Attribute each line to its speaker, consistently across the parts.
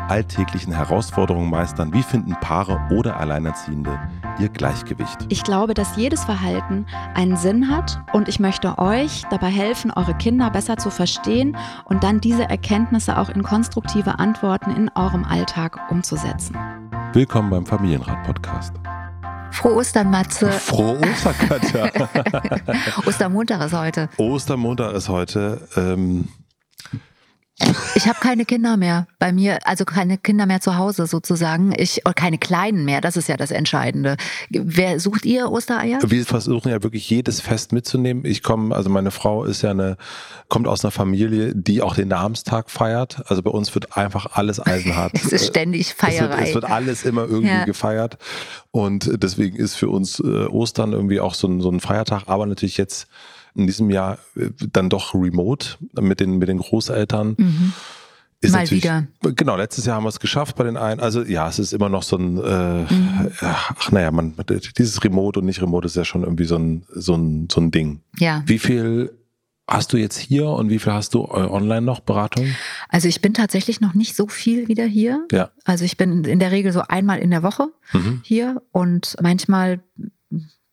Speaker 1: alltäglichen Herausforderungen meistern? Wie finden Paare oder Alleinerziehende ihr Gleichgewicht?
Speaker 2: Ich glaube, dass jedes Verhalten einen Sinn hat und ich möchte euch dabei helfen, eure Kinder besser zu verstehen und dann diese Erkenntnisse auch in konstruktive Antworten in eurem Alltag umzusetzen.
Speaker 1: Willkommen beim Familienrat-Podcast.
Speaker 3: Frohe Ostern, Matze.
Speaker 1: Frohe Ostern, Katja.
Speaker 3: Ostermontag ist heute.
Speaker 1: Ostermontag ist heute. Ähm,
Speaker 3: ich habe keine Kinder mehr bei mir, also keine Kinder mehr zu Hause sozusagen. Ich oder keine kleinen mehr, das ist ja das Entscheidende. Wer sucht ihr Ostereier?
Speaker 1: Wir versuchen ja wirklich jedes Fest mitzunehmen. Ich komme, also meine Frau ist ja eine, kommt aus einer Familie, die auch den Namenstag feiert. Also bei uns wird einfach alles eisenhart.
Speaker 3: es ist ständig Feierei.
Speaker 1: Es wird, es wird alles immer irgendwie ja. gefeiert. Und deswegen ist für uns äh, Ostern irgendwie auch so ein, so ein Feiertag, aber natürlich jetzt in diesem Jahr äh, dann doch remote mit den, mit den Großeltern. Mhm.
Speaker 3: Ist Mal wieder.
Speaker 1: Genau, letztes Jahr haben wir es geschafft bei den einen. Also ja, es ist immer noch so ein, äh, mhm. ach naja, man, dieses Remote und nicht Remote ist ja schon irgendwie so ein, so ein, so ein Ding.
Speaker 3: Ja.
Speaker 1: Wie viel hast du jetzt hier und wie viel hast du äh, online noch Beratung?
Speaker 3: Also ich bin tatsächlich noch nicht so viel wieder hier.
Speaker 1: Ja.
Speaker 3: Also ich bin in der Regel so einmal in der Woche mhm. hier und manchmal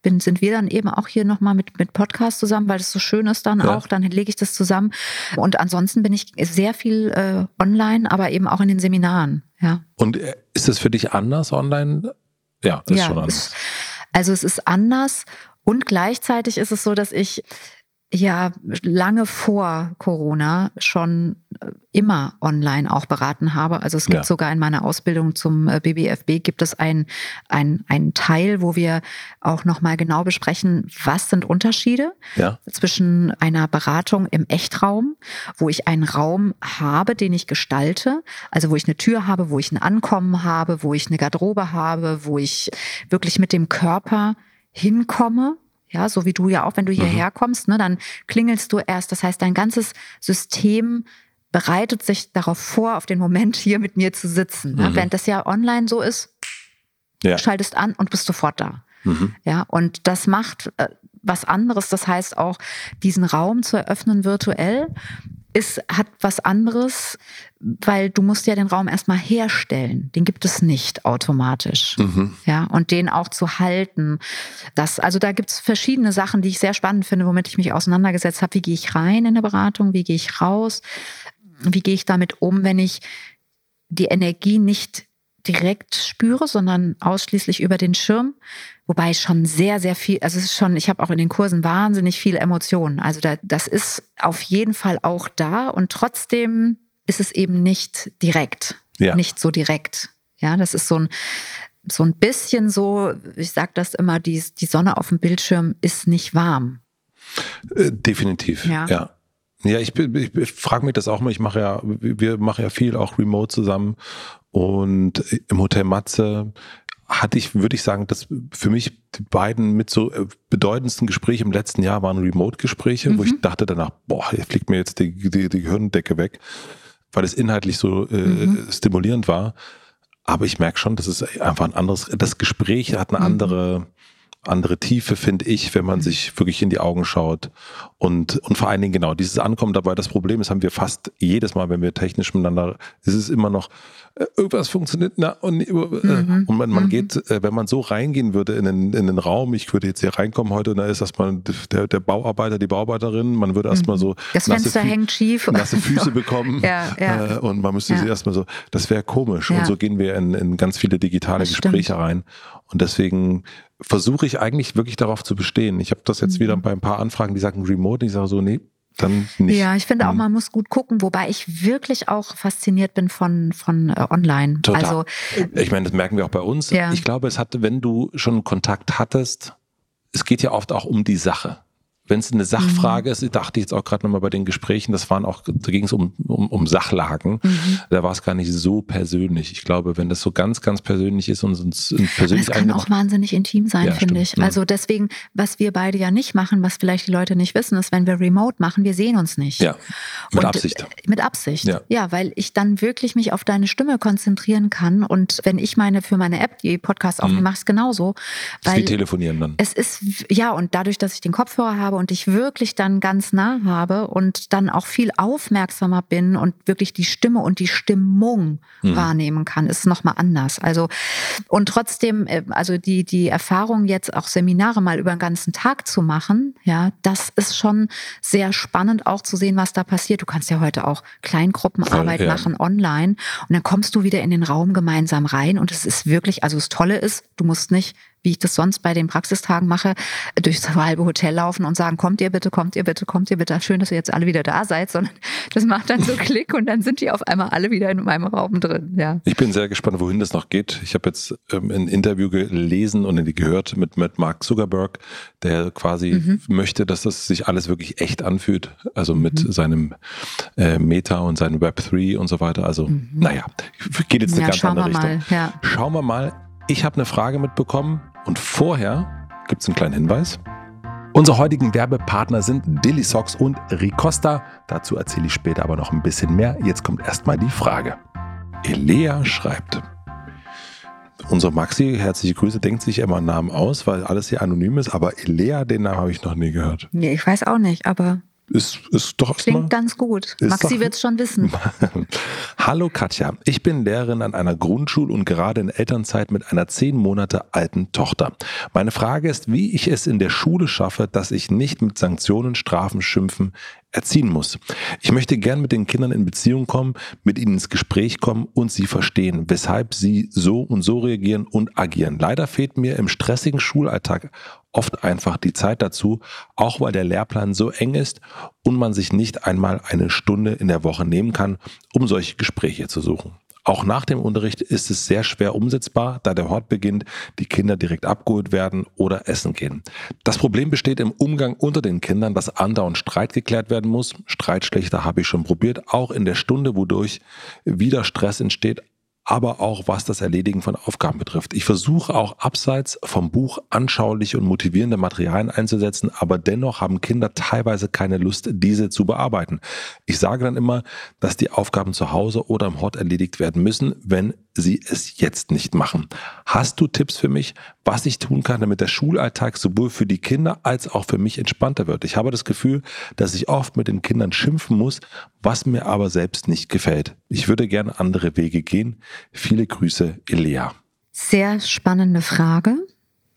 Speaker 3: bin, sind wir dann eben auch hier nochmal mit, mit Podcast zusammen, weil das so schön ist dann ja. auch. Dann lege ich das zusammen. Und ansonsten bin ich sehr viel äh, online, aber eben auch in den Seminaren. Ja.
Speaker 1: Und äh, ist das für dich anders online? Ja, ist ja, schon anders.
Speaker 3: Ist, also es ist anders und gleichzeitig ist es so, dass ich ja lange vor Corona schon äh, immer online auch beraten habe. Also es gibt ja. sogar in meiner Ausbildung zum BBFB äh, gibt es ein, ein, ein Teil, wo wir auch nochmal genau besprechen, was sind Unterschiede
Speaker 1: ja.
Speaker 3: zwischen einer Beratung im Echtraum, wo ich einen Raum habe, den ich gestalte, also wo ich eine Tür habe, wo ich ein Ankommen habe, wo ich eine Garderobe habe, wo ich wirklich mit dem Körper hinkomme ja, so wie du ja auch, wenn du hierher mhm. kommst, ne, dann klingelst du erst. Das heißt, dein ganzes System bereitet sich darauf vor, auf den Moment hier mit mir zu sitzen. Ne? Mhm. Während das ja online so ist, ja. schaltest an und bist sofort da. Mhm. Ja, und das macht äh, was anderes. Das heißt auch, diesen Raum zu eröffnen virtuell ist, hat was anderes, weil du musst ja den Raum erstmal herstellen. Den gibt es nicht automatisch. Mhm. Ja, und den auch zu halten. Das, also da gibt es verschiedene Sachen, die ich sehr spannend finde, womit ich mich auseinandergesetzt habe. Wie gehe ich rein in eine Beratung? Wie gehe ich raus? Wie gehe ich damit um, wenn ich die Energie nicht direkt spüre, sondern ausschließlich über den Schirm? Wobei schon sehr, sehr viel, also es ist schon, ich habe auch in den Kursen wahnsinnig viele Emotionen. Also da, das ist auf jeden Fall auch da und trotzdem ist es eben nicht direkt. Ja. Nicht so direkt. Ja, das ist so ein, so ein bisschen so, ich sage das immer, die, die Sonne auf dem Bildschirm ist nicht warm.
Speaker 1: Äh, definitiv, ja. ja. Ja, ich, ich, ich frage mich das auch mal. Ich mache ja, wir machen ja viel auch remote zusammen und im Hotel Matze hatte ich, würde ich sagen, dass für mich die beiden mit so äh, bedeutendsten Gespräche im letzten Jahr waren Remote-Gespräche, mhm. wo ich mhm. dachte danach, boah, hier fliegt mir jetzt die, die, die Gehirndecke weg, weil es inhaltlich so äh, mhm. stimulierend war. Aber ich merke schon, dass es einfach ein anderes, das Gespräch hat eine mhm. Andere, Tiefe, finde ich, wenn man mhm. sich wirklich in die Augen schaut. Und, und vor allen Dingen genau, dieses Ankommen dabei, das Problem ist, haben wir fast jedes Mal, wenn wir technisch miteinander, ist es immer noch, äh, irgendwas funktioniert, na, und, äh, mhm. und man, man mhm. geht, äh, wenn man so reingehen würde in den, in den Raum, ich würde jetzt hier reinkommen heute, da ist erstmal der, der Bauarbeiter, die Bauarbeiterin, man würde erstmal mhm. so
Speaker 3: das Fenster hängt schief
Speaker 1: nasse Füße bekommen
Speaker 3: ja, ja.
Speaker 1: und man müsste ja. sie erstmal so, das wäre komisch. Und so gehen wir in, in ganz viele digitale das Gespräche stimmt. rein. Und deswegen versuche ich eigentlich wirklich darauf zu bestehen. Ich habe das jetzt mhm. wieder bei ein paar Anfragen, die sagen Remote, ich sage so, nee, dann nicht.
Speaker 3: Ja, ich finde auch, mhm. man muss gut gucken, wobei ich wirklich auch fasziniert bin von, von äh, online.
Speaker 1: Total. Also, ich meine, das merken wir auch bei uns. Ja. Ich glaube, es hatte, wenn du schon Kontakt hattest, es geht ja oft auch um die Sache. Wenn es eine Sachfrage mhm. ist, dachte ich jetzt auch gerade nochmal bei den Gesprächen, das waren auch, da ging es um, um, um Sachlagen. Mhm. Da war es gar nicht so persönlich. Ich glaube, wenn das so ganz, ganz persönlich ist und uns persönlich
Speaker 3: Das kann auch wahnsinnig intim sein, ja, finde ich. Also deswegen, was wir beide ja nicht machen, was vielleicht die Leute nicht wissen, ist, wenn wir Remote machen, wir sehen uns nicht.
Speaker 1: Ja. Mit und, Absicht. Äh,
Speaker 3: mit Absicht. Ja. ja, weil ich dann wirklich mich auf deine Stimme konzentrieren kann. Und wenn ich meine für meine App die Podcasts aufnehme, mhm. mache ich es genauso.
Speaker 1: Weil ist wie telefonieren dann.
Speaker 3: Es ist, ja, und dadurch, dass ich den Kopfhörer habe und ich wirklich dann ganz nah habe und dann auch viel aufmerksamer bin und wirklich die Stimme und die Stimmung mhm. wahrnehmen kann, ist nochmal anders. Also, und trotzdem, äh, also die, die Erfahrung jetzt auch Seminare mal über den ganzen Tag zu machen, ja, das ist schon sehr spannend auch zu sehen, was da passiert. Du kannst ja heute auch Kleingruppenarbeit Voll, ja. machen online und dann kommst du wieder in den Raum gemeinsam rein und es ist wirklich, also das Tolle ist, du musst nicht wie ich das sonst bei den Praxistagen mache, durchs halbe Hotel laufen und sagen, kommt ihr bitte, kommt ihr bitte, kommt ihr bitte. Schön, dass ihr jetzt alle wieder da seid, sondern das macht dann so Klick und dann sind die auf einmal alle wieder in meinem Raum drin. Ja.
Speaker 1: Ich bin sehr gespannt, wohin das noch geht. Ich habe jetzt ähm, ein Interview gelesen und gehört mit, mit Mark Zuckerberg, der quasi mhm. möchte, dass das sich alles wirklich echt anfühlt. Also mit mhm. seinem äh, Meta und seinem Web 3 und so weiter. Also, mhm. naja, geht jetzt eine ja, ganz andere Richtung. Mal, ja. Schauen wir mal. Ich habe eine Frage mitbekommen und vorher gibt es einen kleinen Hinweis. Unsere heutigen Werbepartner sind Dilly Socks und Ricosta. Dazu erzähle ich später aber noch ein bisschen mehr. Jetzt kommt erstmal die Frage. Elea schreibt. Unsere Maxi, herzliche Grüße, denkt sich immer einen Namen aus, weil alles hier anonym ist, aber Elea, den Namen habe ich noch nie gehört.
Speaker 3: Nee, ich weiß auch nicht, aber
Speaker 1: ist, ist doch
Speaker 3: Klingt mal, ganz gut. Maxi wird es schon wissen.
Speaker 1: Hallo Katja, ich bin Lehrerin an einer Grundschule und gerade in Elternzeit mit einer zehn Monate alten Tochter. Meine Frage ist, wie ich es in der Schule schaffe, dass ich nicht mit Sanktionen, Strafen, Schimpfen erziehen muss. Ich möchte gern mit den Kindern in Beziehung kommen, mit ihnen ins Gespräch kommen und sie verstehen, weshalb sie so und so reagieren und agieren. Leider fehlt mir im stressigen Schulalltag oft einfach die Zeit dazu, auch weil der Lehrplan so eng ist und man sich nicht einmal eine Stunde in der Woche nehmen kann, um solche Gespräche zu suchen. Auch nach dem Unterricht ist es sehr schwer umsetzbar, da der Hort beginnt, die Kinder direkt abgeholt werden oder essen gehen. Das Problem besteht im Umgang unter den Kindern, dass andauernd Streit geklärt werden muss. Streitschlechter habe ich schon probiert, auch in der Stunde, wodurch wieder Stress entsteht, aber auch was das Erledigen von Aufgaben betrifft. Ich versuche auch abseits vom Buch anschauliche und motivierende Materialien einzusetzen, aber dennoch haben Kinder teilweise keine Lust, diese zu bearbeiten. Ich sage dann immer, dass die Aufgaben zu Hause oder im Hort erledigt werden müssen, wenn sie es jetzt nicht machen. Hast du Tipps für mich, was ich tun kann, damit der Schulalltag sowohl für die Kinder als auch für mich entspannter wird? Ich habe das Gefühl, dass ich oft mit den Kindern schimpfen muss, was mir aber selbst nicht gefällt. Ich würde gerne andere Wege gehen. Viele Grüße, Elea.
Speaker 3: Sehr spannende Frage.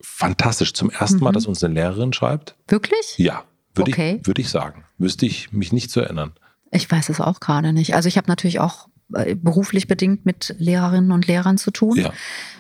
Speaker 1: Fantastisch. Zum ersten mhm. Mal, dass uns eine Lehrerin schreibt.
Speaker 3: Wirklich?
Speaker 1: Ja, würde okay. ich, würd ich sagen. Wüsste ich mich nicht zu erinnern.
Speaker 3: Ich weiß es auch gerade nicht. Also ich habe natürlich auch beruflich bedingt mit Lehrerinnen und Lehrern zu tun.
Speaker 1: Ja,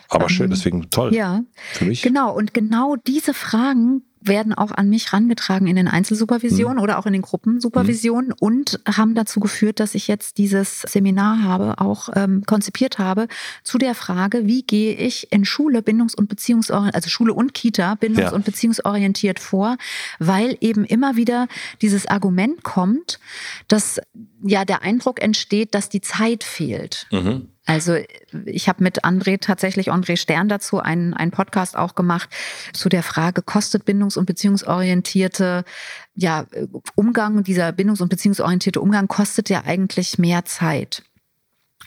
Speaker 1: aber schön, ähm, deswegen toll.
Speaker 3: Ja, für mich. Genau, und genau diese Fragen werden auch an mich rangetragen in den Einzelsupervisionen mhm. oder auch in den Gruppensupervisionen mhm. und haben dazu geführt, dass ich jetzt dieses Seminar habe, auch ähm, konzipiert habe, zu der Frage, wie gehe ich in Schule bindungs- und beziehungsorientiert, also Schule und Kita bindungs- ja. und beziehungsorientiert vor, weil eben immer wieder dieses Argument kommt, dass ja der Eindruck entsteht, dass die Zeit fehlt. Mhm. Also ich habe mit André tatsächlich, André Stern dazu einen, einen Podcast auch gemacht zu der Frage, kostet bindungs- und beziehungsorientierte ja, Umgang, dieser bindungs- und beziehungsorientierte Umgang kostet ja eigentlich mehr Zeit.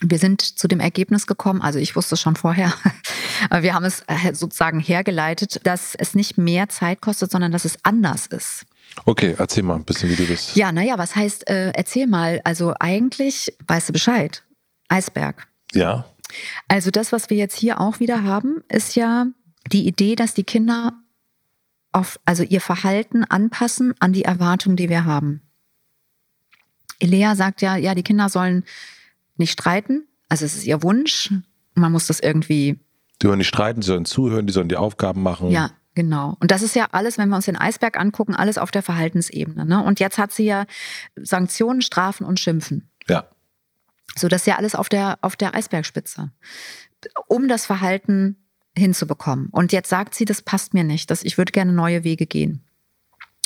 Speaker 3: Wir sind zu dem Ergebnis gekommen, also ich wusste es schon vorher, aber wir haben es äh, sozusagen hergeleitet, dass es nicht mehr Zeit kostet, sondern dass es anders ist.
Speaker 1: Okay, erzähl mal ein bisschen, wie du das.
Speaker 3: Ja, naja, was heißt, äh, erzähl mal. Also eigentlich weißt du Bescheid. Eisberg.
Speaker 1: Ja.
Speaker 3: Also das, was wir jetzt hier auch wieder haben, ist ja die Idee, dass die Kinder auf, also ihr Verhalten anpassen an die Erwartungen, die wir haben. Elea sagt ja, ja, die Kinder sollen nicht streiten. Also es ist ihr Wunsch. Man muss das irgendwie.
Speaker 1: Die sollen nicht streiten, sie sollen zuhören, die sollen die Aufgaben machen.
Speaker 3: Ja, Genau. Und das ist ja alles, wenn wir uns den Eisberg angucken, alles auf der Verhaltensebene. Ne? Und jetzt hat sie ja Sanktionen, Strafen und Schimpfen.
Speaker 1: Ja.
Speaker 3: So, das ist ja alles auf der, auf der Eisbergspitze. Um das Verhalten hinzubekommen. Und jetzt sagt sie, das passt mir nicht, dass ich würde gerne neue Wege gehen.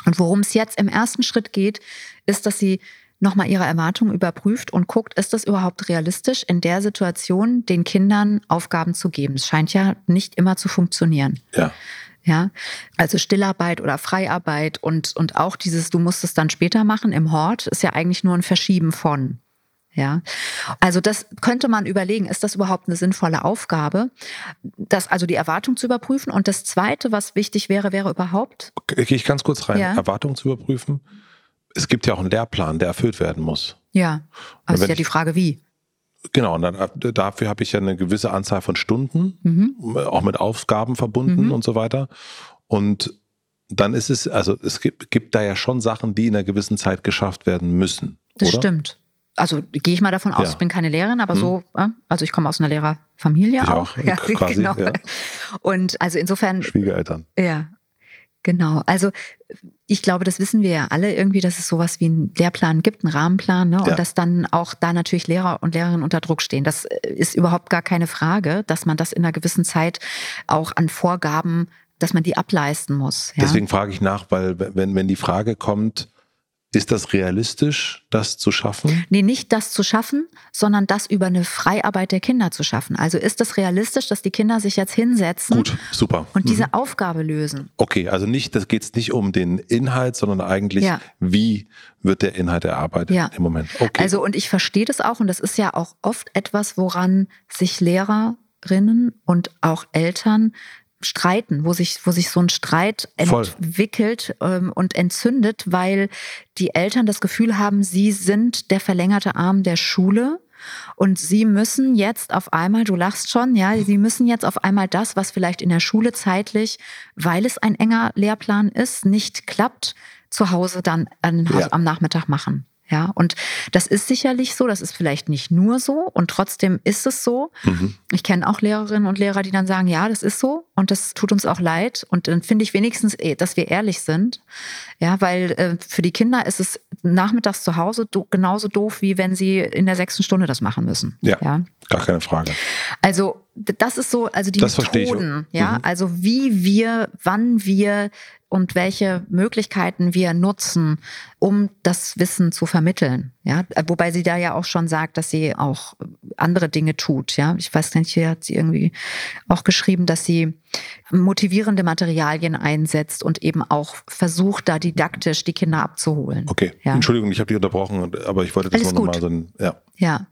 Speaker 3: Und worum es jetzt im ersten Schritt geht, ist, dass sie nochmal ihre Erwartungen überprüft und guckt, ist das überhaupt realistisch, in der Situation den Kindern Aufgaben zu geben. Es scheint ja nicht immer zu funktionieren.
Speaker 1: Ja.
Speaker 3: Ja, also Stillarbeit oder Freiarbeit und, und auch dieses, du musst es dann später machen im Hort, ist ja eigentlich nur ein Verschieben von. Ja, also das könnte man überlegen, ist das überhaupt eine sinnvolle Aufgabe, das also die Erwartung zu überprüfen. Und das Zweite, was wichtig wäre, wäre überhaupt.
Speaker 1: Gehe ich ganz kurz rein, ja. Erwartung zu überprüfen. Es gibt ja auch einen Lehrplan, der erfüllt werden muss.
Speaker 3: Ja, aber es ist ja die Frage, wie.
Speaker 1: Genau, und dann, äh, dafür habe ich ja eine gewisse Anzahl von Stunden, mhm. auch mit Aufgaben verbunden mhm. und so weiter. Und dann ist es, also es gibt, gibt da ja schon Sachen, die in einer gewissen Zeit geschafft werden müssen.
Speaker 3: Das
Speaker 1: oder?
Speaker 3: stimmt also gehe ich mal davon aus, ja. ich bin keine Lehrerin, aber hm. so, also ich komme aus einer Lehrerfamilie ich auch. auch. Ja, quasi, genau. Ja. Und also insofern.
Speaker 1: Schwiegereltern.
Speaker 3: Ja, genau. Also ich glaube, das wissen wir ja alle irgendwie, dass es sowas wie einen Lehrplan gibt, einen Rahmenplan, ne? und ja. dass dann auch da natürlich Lehrer und Lehrerinnen unter Druck stehen. Das äh, ist überhaupt gar keine Frage, dass man das in einer gewissen Zeit auch an Vorgaben, dass man die ableisten muss.
Speaker 1: Deswegen frage ich nach, weil wenn, wenn die Frage kommt, ist das realistisch, das zu schaffen?
Speaker 3: Nee, nicht das zu schaffen, sondern das über eine Freiarbeit der Kinder zu schaffen. Also ist das realistisch, dass die Kinder sich jetzt hinsetzen
Speaker 1: Gut, super.
Speaker 3: und mhm. diese Aufgabe lösen?
Speaker 1: Okay, also nicht, das geht es nicht um den Inhalt, sondern eigentlich, ja. wie wird der Inhalt erarbeitet ja. im Moment.
Speaker 3: Okay. Also und ich verstehe das auch und das ist ja auch oft etwas, woran sich Lehrerinnen und auch Eltern streiten, wo sich, wo sich so ein Streit entwickelt ähm, und entzündet, weil die Eltern das Gefühl haben, sie sind der verlängerte Arm der Schule. Und sie müssen jetzt auf einmal, du lachst schon, ja, sie müssen jetzt auf einmal das, was vielleicht in der Schule zeitlich, weil es ein enger Lehrplan ist, nicht klappt, zu Hause dann ja. am Nachmittag machen. Ja, und das ist sicherlich so, das ist vielleicht nicht nur so und trotzdem ist es so. Mhm. Ich kenne auch Lehrerinnen und Lehrer, die dann sagen, ja, das ist so und das tut uns auch leid. Und dann finde ich wenigstens, eh, dass wir ehrlich sind. Ja, weil äh, für die Kinder ist es nachmittags zu Hause do genauso doof, wie wenn sie in der sechsten Stunde das machen müssen.
Speaker 1: Ja, ja. gar keine Frage.
Speaker 3: Also das ist so, also die
Speaker 1: das
Speaker 3: Methoden, ja, mhm. also wie wir, wann wir und welche Möglichkeiten wir nutzen, um das Wissen zu vermitteln. Ja, wobei sie da ja auch schon sagt, dass sie auch andere Dinge tut. Ja, ich weiß nicht, hier hat sie irgendwie auch geschrieben, dass sie motivierende Materialien einsetzt und eben auch versucht, da didaktisch die Kinder abzuholen.
Speaker 1: Okay, ja. Entschuldigung, ich habe dich unterbrochen, aber ich wollte das Alles noch mal so ein,
Speaker 3: ja. Ja,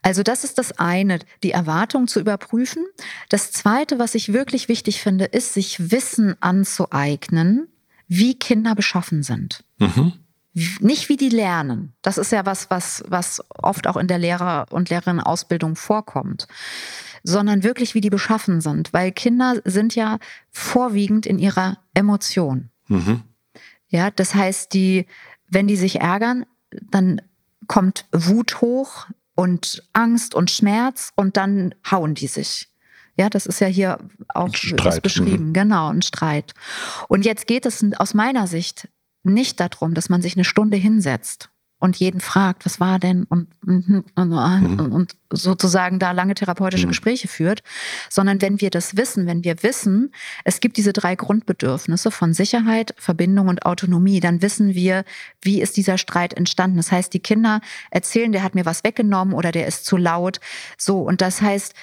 Speaker 3: also das ist das eine, die Erwartung zu überprüfen. Das zweite, was ich wirklich wichtig finde, ist, sich Wissen anzueignen, wie Kinder beschaffen sind. Mhm. Nicht wie die lernen. Das ist ja was, was, was oft auch in der Lehrer- und Lehrerinnenausbildung vorkommt sondern wirklich, wie die beschaffen sind. Weil Kinder sind ja vorwiegend in ihrer Emotion. Mhm. Ja, das heißt, die, wenn die sich ärgern, dann kommt Wut hoch und Angst und Schmerz und dann hauen die sich. Ja, das ist ja hier auch beschrieben. Mhm. Genau, ein Streit. Und jetzt geht es aus meiner Sicht nicht darum, dass man sich eine Stunde hinsetzt und jeden fragt, was war denn und, und, und, mhm. und sozusagen da lange therapeutische mhm. Gespräche führt, sondern wenn wir das wissen, wenn wir wissen, es gibt diese drei Grundbedürfnisse von Sicherheit, Verbindung und Autonomie, dann wissen wir, wie ist dieser Streit entstanden. Das heißt, die Kinder erzählen, der hat mir was weggenommen oder der ist zu laut. So, und das heißt,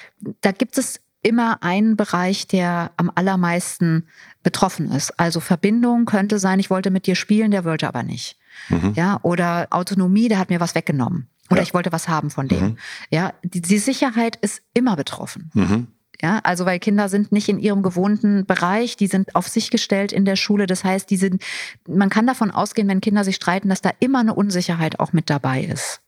Speaker 3: da gibt es immer einen Bereich, der am allermeisten betroffen ist. Also Verbindung könnte sein, ich wollte mit dir spielen, der wollte aber nicht. Mhm. Ja, oder Autonomie, der hat mir was weggenommen. Oder ja. ich wollte was haben von dem. Mhm. Ja, die, die, Sicherheit ist immer betroffen. Mhm. Ja, also weil Kinder sind nicht in ihrem gewohnten Bereich, die sind auf sich gestellt in der Schule. Das heißt, die sind, man kann davon ausgehen, wenn Kinder sich streiten, dass da immer eine Unsicherheit auch mit dabei ist.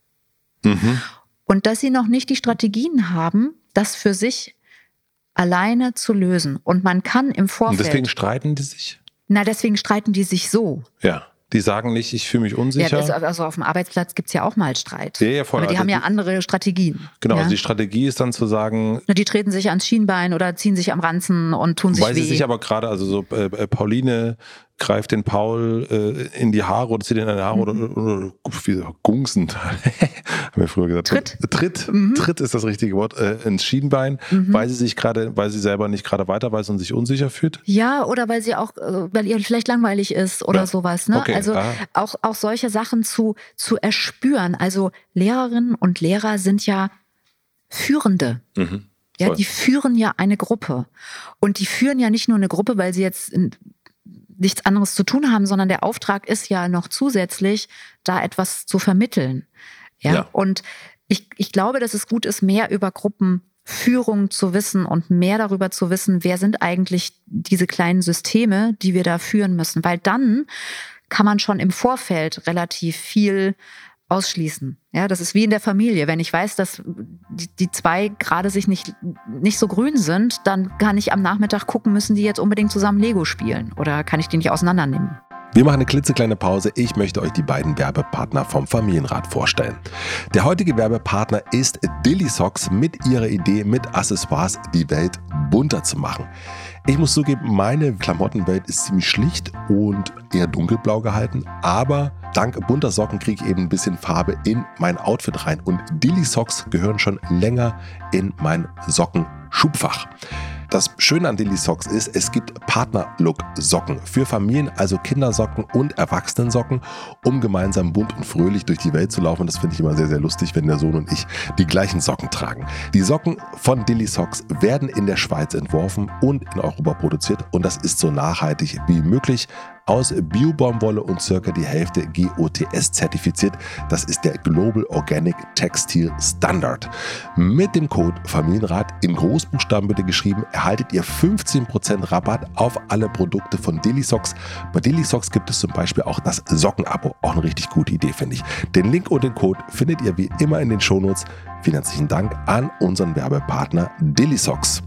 Speaker 3: Mhm. Und dass sie noch nicht die Strategien haben, das für sich alleine zu lösen. Und man kann im Vorfeld.
Speaker 1: Und deswegen streiten die sich?
Speaker 3: Na, deswegen streiten die sich so.
Speaker 1: Ja. Die sagen nicht, ich fühle mich unsicher.
Speaker 3: Ja, also auf dem Arbeitsplatz gibt es ja auch mal Streit. Ja, ja, voll. Aber die also haben ja andere Strategien.
Speaker 1: Genau,
Speaker 3: ja?
Speaker 1: also die Strategie ist dann zu sagen.
Speaker 3: Na, die treten sich ans Schienbein oder ziehen sich am Ranzen und tun sich
Speaker 1: weil
Speaker 3: weh.
Speaker 1: Weil sie sich aber gerade, also so äh, äh, Pauline greift den Paul äh, in die Haare oder zieht ihn in die Haare mhm. oder, oder, oder wie gungsen, haben wir früher gesagt.
Speaker 3: Tritt.
Speaker 1: Tritt, mhm. Tritt ist das richtige Wort, äh, ins Schienbein, mhm. weil sie sich gerade, weil sie selber nicht gerade weiter weiß und sich unsicher fühlt.
Speaker 3: Ja, oder weil sie auch, äh, weil ihr vielleicht langweilig ist oder ja. sowas. Ne?
Speaker 1: Okay.
Speaker 3: Also ah. auch, auch solche Sachen zu, zu erspüren. Also Lehrerinnen und Lehrer sind ja Führende. Mhm. Ja, die führen ja eine Gruppe. Und die führen ja nicht nur eine Gruppe, weil sie jetzt nichts anderes zu tun haben, sondern der Auftrag ist ja noch zusätzlich, da etwas zu vermitteln. Ja, ja. und ich, ich glaube, dass es gut ist, mehr über Gruppenführung zu wissen und mehr darüber zu wissen, wer sind eigentlich diese kleinen Systeme, die wir da führen müssen. Weil dann kann man schon im Vorfeld relativ viel ausschließen. Ja, das ist wie in der Familie. Wenn ich weiß, dass die, die, zwei gerade sich nicht, nicht so grün sind, dann kann ich am Nachmittag gucken, müssen die jetzt unbedingt zusammen Lego spielen oder kann ich die nicht auseinandernehmen?
Speaker 1: Wir machen eine klitzekleine Pause. Ich möchte euch die beiden Werbepartner vom Familienrat vorstellen. Der heutige Werbepartner ist Dilly Socks mit ihrer Idee, mit Accessoires die Welt bunter zu machen. Ich muss zugeben, meine Klamottenwelt ist ziemlich schlicht und eher dunkelblau gehalten, aber dank bunter Socken kriege ich eben ein bisschen Farbe in mein Outfit rein und Dilly Socks gehören schon länger in mein Sockenschubfach. Das Schöne an Dilly Socks ist, es gibt Partner-Look-Socken für Familien, also Kindersocken und Erwachsenensocken, um gemeinsam bunt und fröhlich durch die Welt zu laufen. Das finde ich immer sehr, sehr lustig, wenn der Sohn und ich die gleichen Socken tragen. Die Socken von Dilly Socks werden in der Schweiz entworfen und in Europa produziert und das ist so nachhaltig wie möglich aus Biobaumwolle und circa die Hälfte GOTS zertifiziert. Das ist der Global Organic Textile Standard. Mit dem Code Familienrat in Großbuchstaben bitte geschrieben, erhaltet ihr 15% Rabatt auf alle Produkte von Socks. Bei Socks gibt es zum Beispiel auch das Sockenabo. Auch eine richtig gute Idee, finde ich. Den Link und den Code findet ihr wie immer in den Shownotes. Vielen herzlichen Dank an unseren Werbepartner Socks.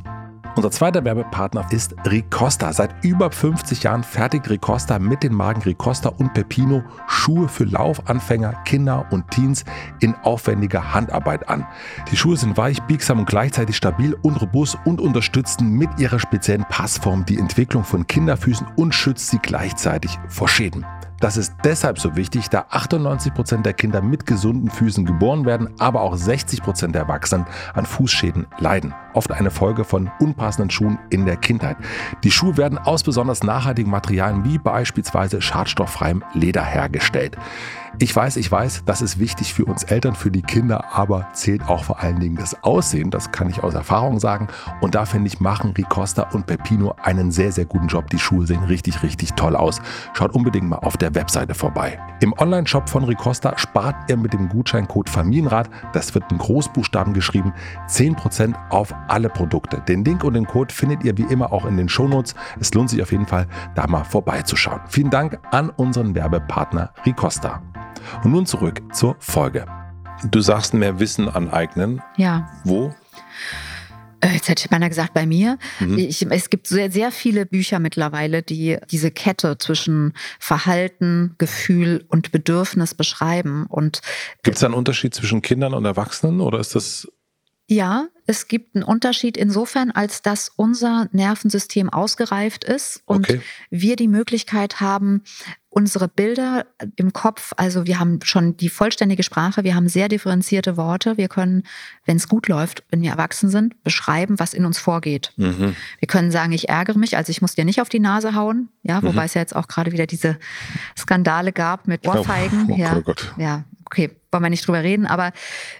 Speaker 1: Unser zweiter Werbepartner ist Ricosta. Seit über 50 Jahren fertigt Ricosta mit den Marken Ricosta und Pepino Schuhe für Laufanfänger, Kinder und Teens in aufwendiger Handarbeit an. Die Schuhe sind weich, biegsam und gleichzeitig stabil und robust und unterstützen mit ihrer speziellen Passform die Entwicklung von Kinderfüßen und schützt sie gleichzeitig vor Schäden. Das ist deshalb so wichtig, da 98% der Kinder mit gesunden Füßen geboren werden, aber auch 60% der Erwachsenen an Fußschäden leiden. Oft eine Folge von unpassenden Schuhen in der Kindheit. Die Schuhe werden aus besonders nachhaltigen Materialien wie beispielsweise schadstofffreiem Leder hergestellt. Ich weiß, ich weiß, das ist wichtig für uns Eltern, für die Kinder, aber zählt auch vor allen Dingen das Aussehen. Das kann ich aus Erfahrung sagen. Und da finde ich, machen Ricosta und Pepino einen sehr, sehr guten Job. Die Schuhe sehen richtig, richtig toll aus. Schaut unbedingt mal auf der Webseite vorbei. Im Online-Shop von Ricosta spart ihr mit dem Gutscheincode Familienrat, das wird in Großbuchstaben geschrieben, 10% auf alle Produkte. Den Link und den Code findet ihr wie immer auch in den Shownotes. Es lohnt sich auf jeden Fall, da mal vorbeizuschauen. Vielen Dank an unseren Werbepartner Ricosta. Und nun zurück zur Folge. Du sagst mehr Wissen aneignen.
Speaker 3: Ja.
Speaker 1: Wo?
Speaker 3: Äh, jetzt hätte ich beinahe gesagt, bei mir. Mhm. Ich, es gibt sehr, sehr viele Bücher mittlerweile, die diese Kette zwischen Verhalten, Gefühl und Bedürfnis beschreiben.
Speaker 1: gibt es einen Unterschied zwischen Kindern und Erwachsenen oder ist das
Speaker 3: ja, es gibt einen Unterschied insofern, als dass unser Nervensystem ausgereift ist und okay. wir die Möglichkeit haben, unsere Bilder im Kopf, also wir haben schon die vollständige Sprache, wir haben sehr differenzierte Worte, wir können, wenn es gut läuft, wenn wir erwachsen sind, beschreiben, was in uns vorgeht. Mhm. Wir können sagen, ich ärgere mich, also ich muss dir nicht auf die Nase hauen, ja, wobei mhm. es ja jetzt auch gerade wieder diese Skandale gab mit Ohrfeigen. Oh, oh, ja, oh Gott. ja, okay, wollen wir nicht drüber reden, aber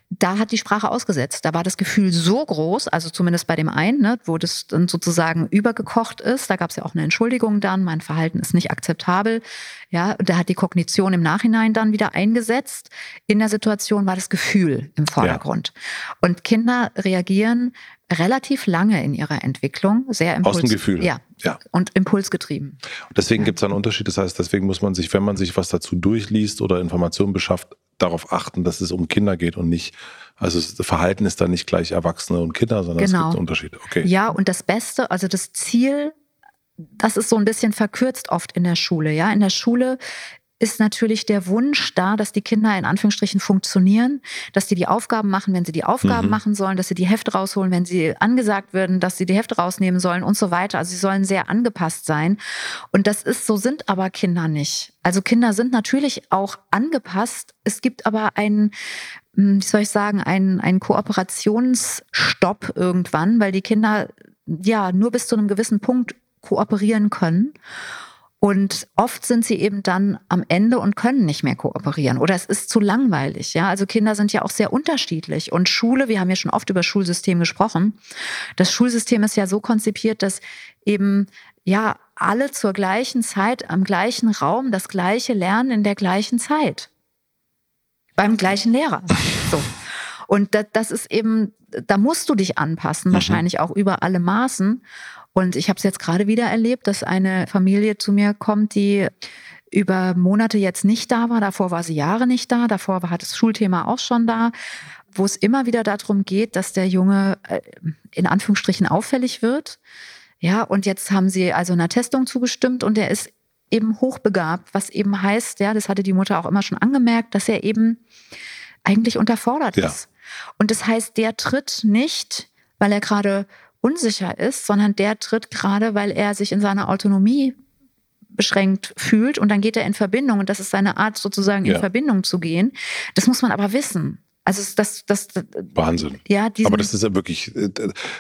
Speaker 3: da hat die Sprache ausgesetzt. Da war das Gefühl so groß, also zumindest bei dem einen, ne, wo das dann sozusagen übergekocht ist. Da gab es ja auch eine Entschuldigung dann, mein Verhalten ist nicht akzeptabel. Ja, und da hat die Kognition im Nachhinein dann wieder eingesetzt. In der Situation war das Gefühl im Vordergrund. Ja. Und Kinder reagieren relativ lange in ihrer Entwicklung, sehr
Speaker 1: Impuls, Aus dem Gefühl.
Speaker 3: Ja, ja. Und impulsgetrieben.
Speaker 1: deswegen ja. gibt es einen Unterschied. Das heißt, deswegen muss man sich, wenn man sich was dazu durchliest oder Informationen beschafft, darauf achten, dass es um Kinder geht und nicht, also das Verhalten ist dann nicht gleich Erwachsene und Kinder, sondern genau. es gibt Unterschiede. Okay.
Speaker 3: Ja, und das Beste, also das Ziel, das ist so ein bisschen verkürzt oft in der Schule. Ja, in der Schule ist natürlich der Wunsch da, dass die Kinder in Anführungsstrichen funktionieren, dass die die Aufgaben machen, wenn sie die Aufgaben mhm. machen sollen, dass sie die Hefte rausholen, wenn sie angesagt werden, dass sie die Hefte rausnehmen sollen und so weiter. Also sie sollen sehr angepasst sein. Und das ist, so sind aber Kinder nicht. Also Kinder sind natürlich auch angepasst. Es gibt aber einen, hm, wie soll ich sagen, einen, einen Kooperationsstopp irgendwann, weil die Kinder ja nur bis zu einem gewissen Punkt kooperieren können. Und oft sind sie eben dann am Ende und können nicht mehr kooperieren oder es ist zu langweilig. Ja, also Kinder sind ja auch sehr unterschiedlich und Schule, wir haben ja schon oft über Schulsystem gesprochen. Das Schulsystem ist ja so konzipiert, dass eben ja alle zur gleichen Zeit am gleichen Raum das gleiche lernen in der gleichen Zeit. Beim gleichen Lehrer. So. Und das, das ist eben, da musst du dich anpassen, mhm. wahrscheinlich auch über alle Maßen. Und ich habe es jetzt gerade wieder erlebt, dass eine Familie zu mir kommt, die über Monate jetzt nicht da war. Davor war sie Jahre nicht da. Davor war das Schulthema auch schon da, wo es immer wieder darum geht, dass der Junge äh, in Anführungsstrichen auffällig wird. Ja, und jetzt haben sie also einer Testung zugestimmt und er ist eben hochbegabt, was eben heißt, ja, das hatte die Mutter auch immer schon angemerkt, dass er eben eigentlich unterfordert ja. ist. Und das heißt, der tritt nicht, weil er gerade unsicher ist, sondern der tritt gerade, weil er sich in seiner Autonomie beschränkt fühlt und dann geht er in Verbindung und das ist seine Art sozusagen in ja. Verbindung zu gehen. Das muss man aber wissen. Also das, das, das
Speaker 1: Wahnsinn. Ja, aber das ist ja wirklich,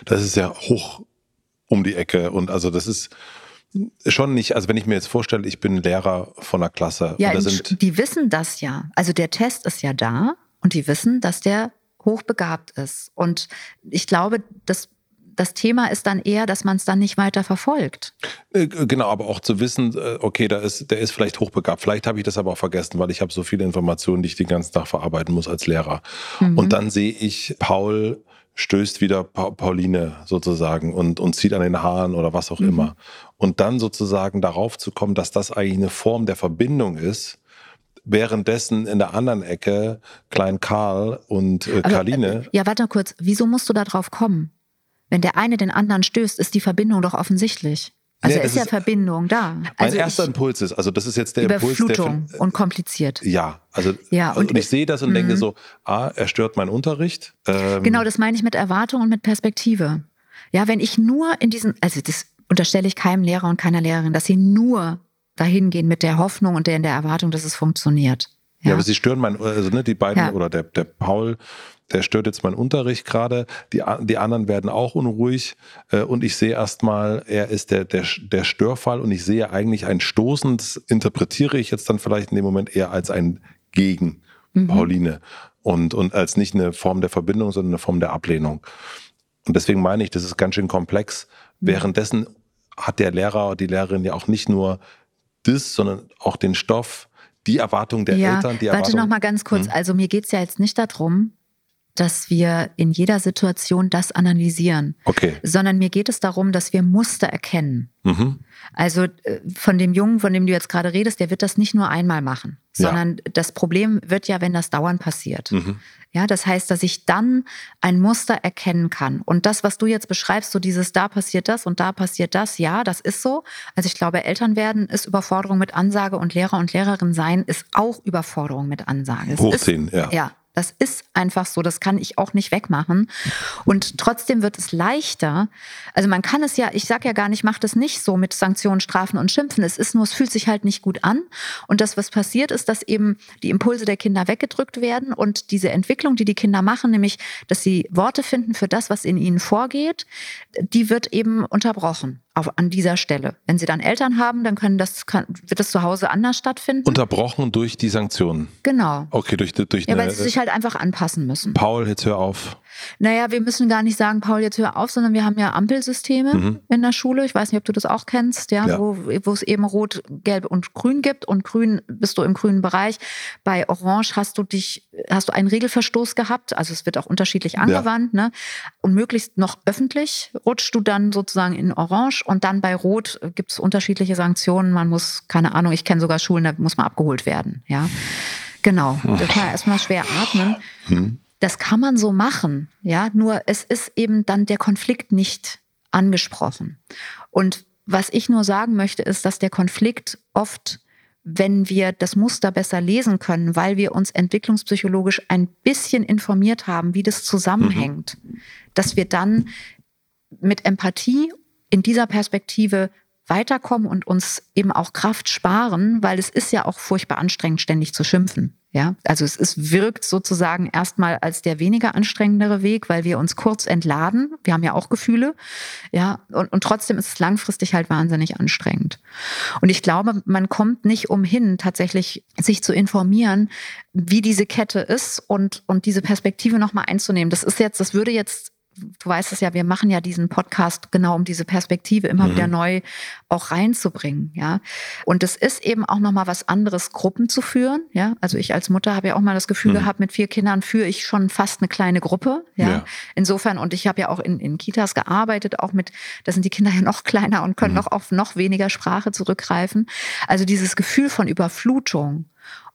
Speaker 1: das ist ja hoch um die Ecke und also das ist schon nicht, also wenn ich mir jetzt vorstelle, ich bin Lehrer von einer Klasse.
Speaker 3: Ja, die wissen das ja. Also der Test ist ja da und die wissen, dass der hochbegabt ist. Und ich glaube, das das Thema ist dann eher, dass man es dann nicht weiter verfolgt.
Speaker 1: Äh, genau, aber auch zu wissen, äh, okay, da ist, der ist vielleicht hochbegabt. Vielleicht habe ich das aber auch vergessen, weil ich habe so viele Informationen, die ich den ganzen Tag verarbeiten muss als Lehrer. Mhm. Und dann sehe ich, Paul stößt wieder pa Pauline sozusagen und, und zieht an den Haaren oder was auch mhm. immer. Und dann sozusagen darauf zu kommen, dass das eigentlich eine Form der Verbindung ist, währenddessen in der anderen Ecke Klein Karl und äh, Karline.
Speaker 3: Äh, ja, warte kurz. Wieso musst du da drauf kommen? Wenn der eine den anderen stößt, ist die Verbindung doch offensichtlich. Also nee, ist ja ist, Verbindung da.
Speaker 1: Mein
Speaker 3: also
Speaker 1: erster Impuls ist, also das ist jetzt der
Speaker 3: Überflutung
Speaker 1: Impuls,
Speaker 3: der und kompliziert.
Speaker 1: Ja, also ja, und, und ich sehe das und denke mhm. so, ah, er stört meinen Unterricht.
Speaker 3: Ähm, genau, das meine ich mit Erwartung und mit Perspektive. Ja, wenn ich nur in diesen, also das unterstelle ich keinem Lehrer und keiner Lehrerin, dass sie nur dahin gehen mit der Hoffnung und der in der Erwartung, dass es funktioniert.
Speaker 1: Ja, ja aber sie stören mein, also ne, die beiden ja. oder der, der Paul der stört jetzt meinen Unterricht gerade, die, die anderen werden auch unruhig äh, und ich sehe erstmal, er ist der, der, der Störfall und ich sehe eigentlich ein Stoßen, das interpretiere ich jetzt dann vielleicht in dem Moment eher als ein Gegen mhm. Pauline und, und als nicht eine Form der Verbindung, sondern eine Form der Ablehnung. Und deswegen meine ich, das ist ganz schön komplex. Mhm. Währenddessen hat der Lehrer, die Lehrerin ja auch nicht nur das, sondern auch den Stoff, die Erwartung der ja, Eltern, die Erwartung.
Speaker 3: Warte noch mal ganz kurz. Hm? Also mir geht es ja jetzt nicht darum, dass wir in jeder Situation das analysieren,
Speaker 1: okay.
Speaker 3: sondern mir geht es darum, dass wir Muster erkennen. Mhm. Also äh, von dem Jungen, von dem du jetzt gerade redest, der wird das nicht nur einmal machen, sondern ja. das Problem wird ja, wenn das dauernd passiert. Mhm. Ja, das heißt, dass ich dann ein Muster erkennen kann. Und das, was du jetzt beschreibst, so dieses da passiert das und da passiert das, ja, das ist so. Also ich glaube, Eltern werden ist Überforderung mit Ansage und Lehrer und Lehrerin sein ist auch Überforderung mit Ansage.
Speaker 1: Hochziehen,
Speaker 3: ja. Ja, das ist einfach so, das kann ich auch nicht wegmachen. Und trotzdem wird es leichter. Also man kann es ja, ich sage ja gar nicht, macht es nicht so mit Sanktionen, Strafen und Schimpfen. Es ist nur, es fühlt sich halt nicht gut an. Und das, was passiert, ist, dass eben die Impulse der Kinder weggedrückt werden und diese Entwicklung, die die Kinder machen, nämlich, dass sie Worte finden für das, was in ihnen vorgeht, die wird eben unterbrochen auf, an dieser Stelle. Wenn Sie dann Eltern haben, dann können das, kann, wird das zu Hause anders stattfinden.
Speaker 1: Unterbrochen durch die Sanktionen.
Speaker 3: Genau.
Speaker 1: Okay, durch, durch
Speaker 3: Ja, weil sie sich halt einfach anpassen müssen.
Speaker 1: Paul, jetzt hör auf.
Speaker 3: Naja, wir müssen gar nicht sagen, Paul, jetzt hör auf, sondern wir haben ja Ampelsysteme mhm. in der Schule. Ich weiß nicht, ob du das auch kennst, ja, ja. Wo, wo es eben Rot, Gelb und Grün gibt. Und Grün bist du im grünen Bereich. Bei Orange hast du dich, hast du einen Regelverstoß gehabt. Also es wird auch unterschiedlich angewandt, ja. ne? Und möglichst noch öffentlich rutschst du dann sozusagen in Orange und dann bei Rot gibt es unterschiedliche Sanktionen. Man muss, keine Ahnung, ich kenne sogar Schulen, da muss man abgeholt werden, ja. Genau. Da kann man erstmal schwer atmen. Hm. Das kann man so machen, ja, nur es ist eben dann der Konflikt nicht angesprochen. Und was ich nur sagen möchte, ist, dass der Konflikt oft wenn wir das Muster besser lesen können, weil wir uns entwicklungspsychologisch ein bisschen informiert haben, wie das zusammenhängt, mhm. dass wir dann mit Empathie in dieser Perspektive weiterkommen und uns eben auch Kraft sparen, weil es ist ja auch furchtbar anstrengend, ständig zu schimpfen. Ja, also es ist, wirkt sozusagen erstmal als der weniger anstrengendere Weg, weil wir uns kurz entladen. Wir haben ja auch Gefühle. Ja, und, und trotzdem ist es langfristig halt wahnsinnig anstrengend. Und ich glaube, man kommt nicht umhin, tatsächlich sich zu informieren, wie diese Kette ist und, und diese Perspektive nochmal einzunehmen. Das ist jetzt, das würde jetzt du weißt es ja, wir machen ja diesen Podcast genau, um diese Perspektive immer mhm. wieder neu auch reinzubringen, ja. Und es ist eben auch nochmal was anderes, Gruppen zu führen, ja. Also ich als Mutter habe ja auch mal das Gefühl mhm. gehabt, mit vier Kindern führe ich schon fast eine kleine Gruppe, ja. ja. Insofern, und ich habe ja auch in, in Kitas gearbeitet, auch mit, da sind die Kinder ja noch kleiner und können mhm. noch auf noch weniger Sprache zurückgreifen. Also dieses Gefühl von Überflutung,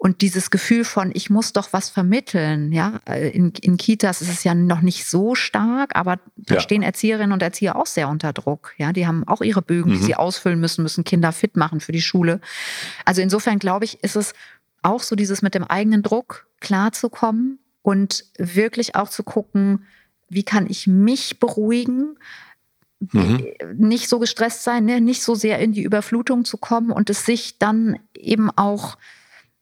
Speaker 3: und dieses Gefühl von, ich muss doch was vermitteln, ja, in, in Kitas ist es ja noch nicht so stark, aber da ja. stehen Erzieherinnen und Erzieher auch sehr unter Druck. Ja, die haben auch ihre Bögen, mhm. die sie ausfüllen müssen, müssen Kinder fit machen für die Schule. Also insofern glaube ich, ist es auch so dieses mit dem eigenen Druck klarzukommen und wirklich auch zu gucken, wie kann ich mich beruhigen, Mhm. nicht so gestresst sein, ne? nicht so sehr in die Überflutung zu kommen und es sich dann eben auch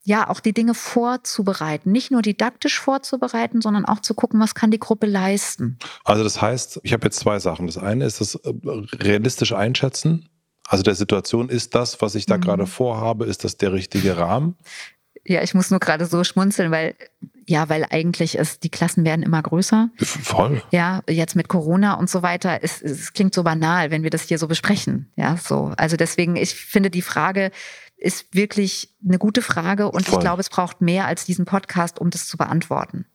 Speaker 3: ja, auch die Dinge vorzubereiten. Nicht nur didaktisch vorzubereiten, sondern auch zu gucken, was kann die Gruppe leisten.
Speaker 1: Also das heißt, ich habe jetzt zwei Sachen. Das eine ist das äh, realistisch einschätzen. Also der Situation ist das, was ich da mhm. gerade vorhabe, ist das der richtige Rahmen?
Speaker 3: Ja, ich muss nur gerade so schmunzeln, weil ja, weil eigentlich ist, die Klassen werden immer größer.
Speaker 1: Voll.
Speaker 3: Ja, jetzt mit Corona und so weiter. Es, es klingt so banal, wenn wir das hier so besprechen. Ja, so. Also deswegen, ich finde die Frage, ist wirklich eine gute Frage und Voll. ich glaube, es braucht mehr als diesen Podcast, um das zu beantworten.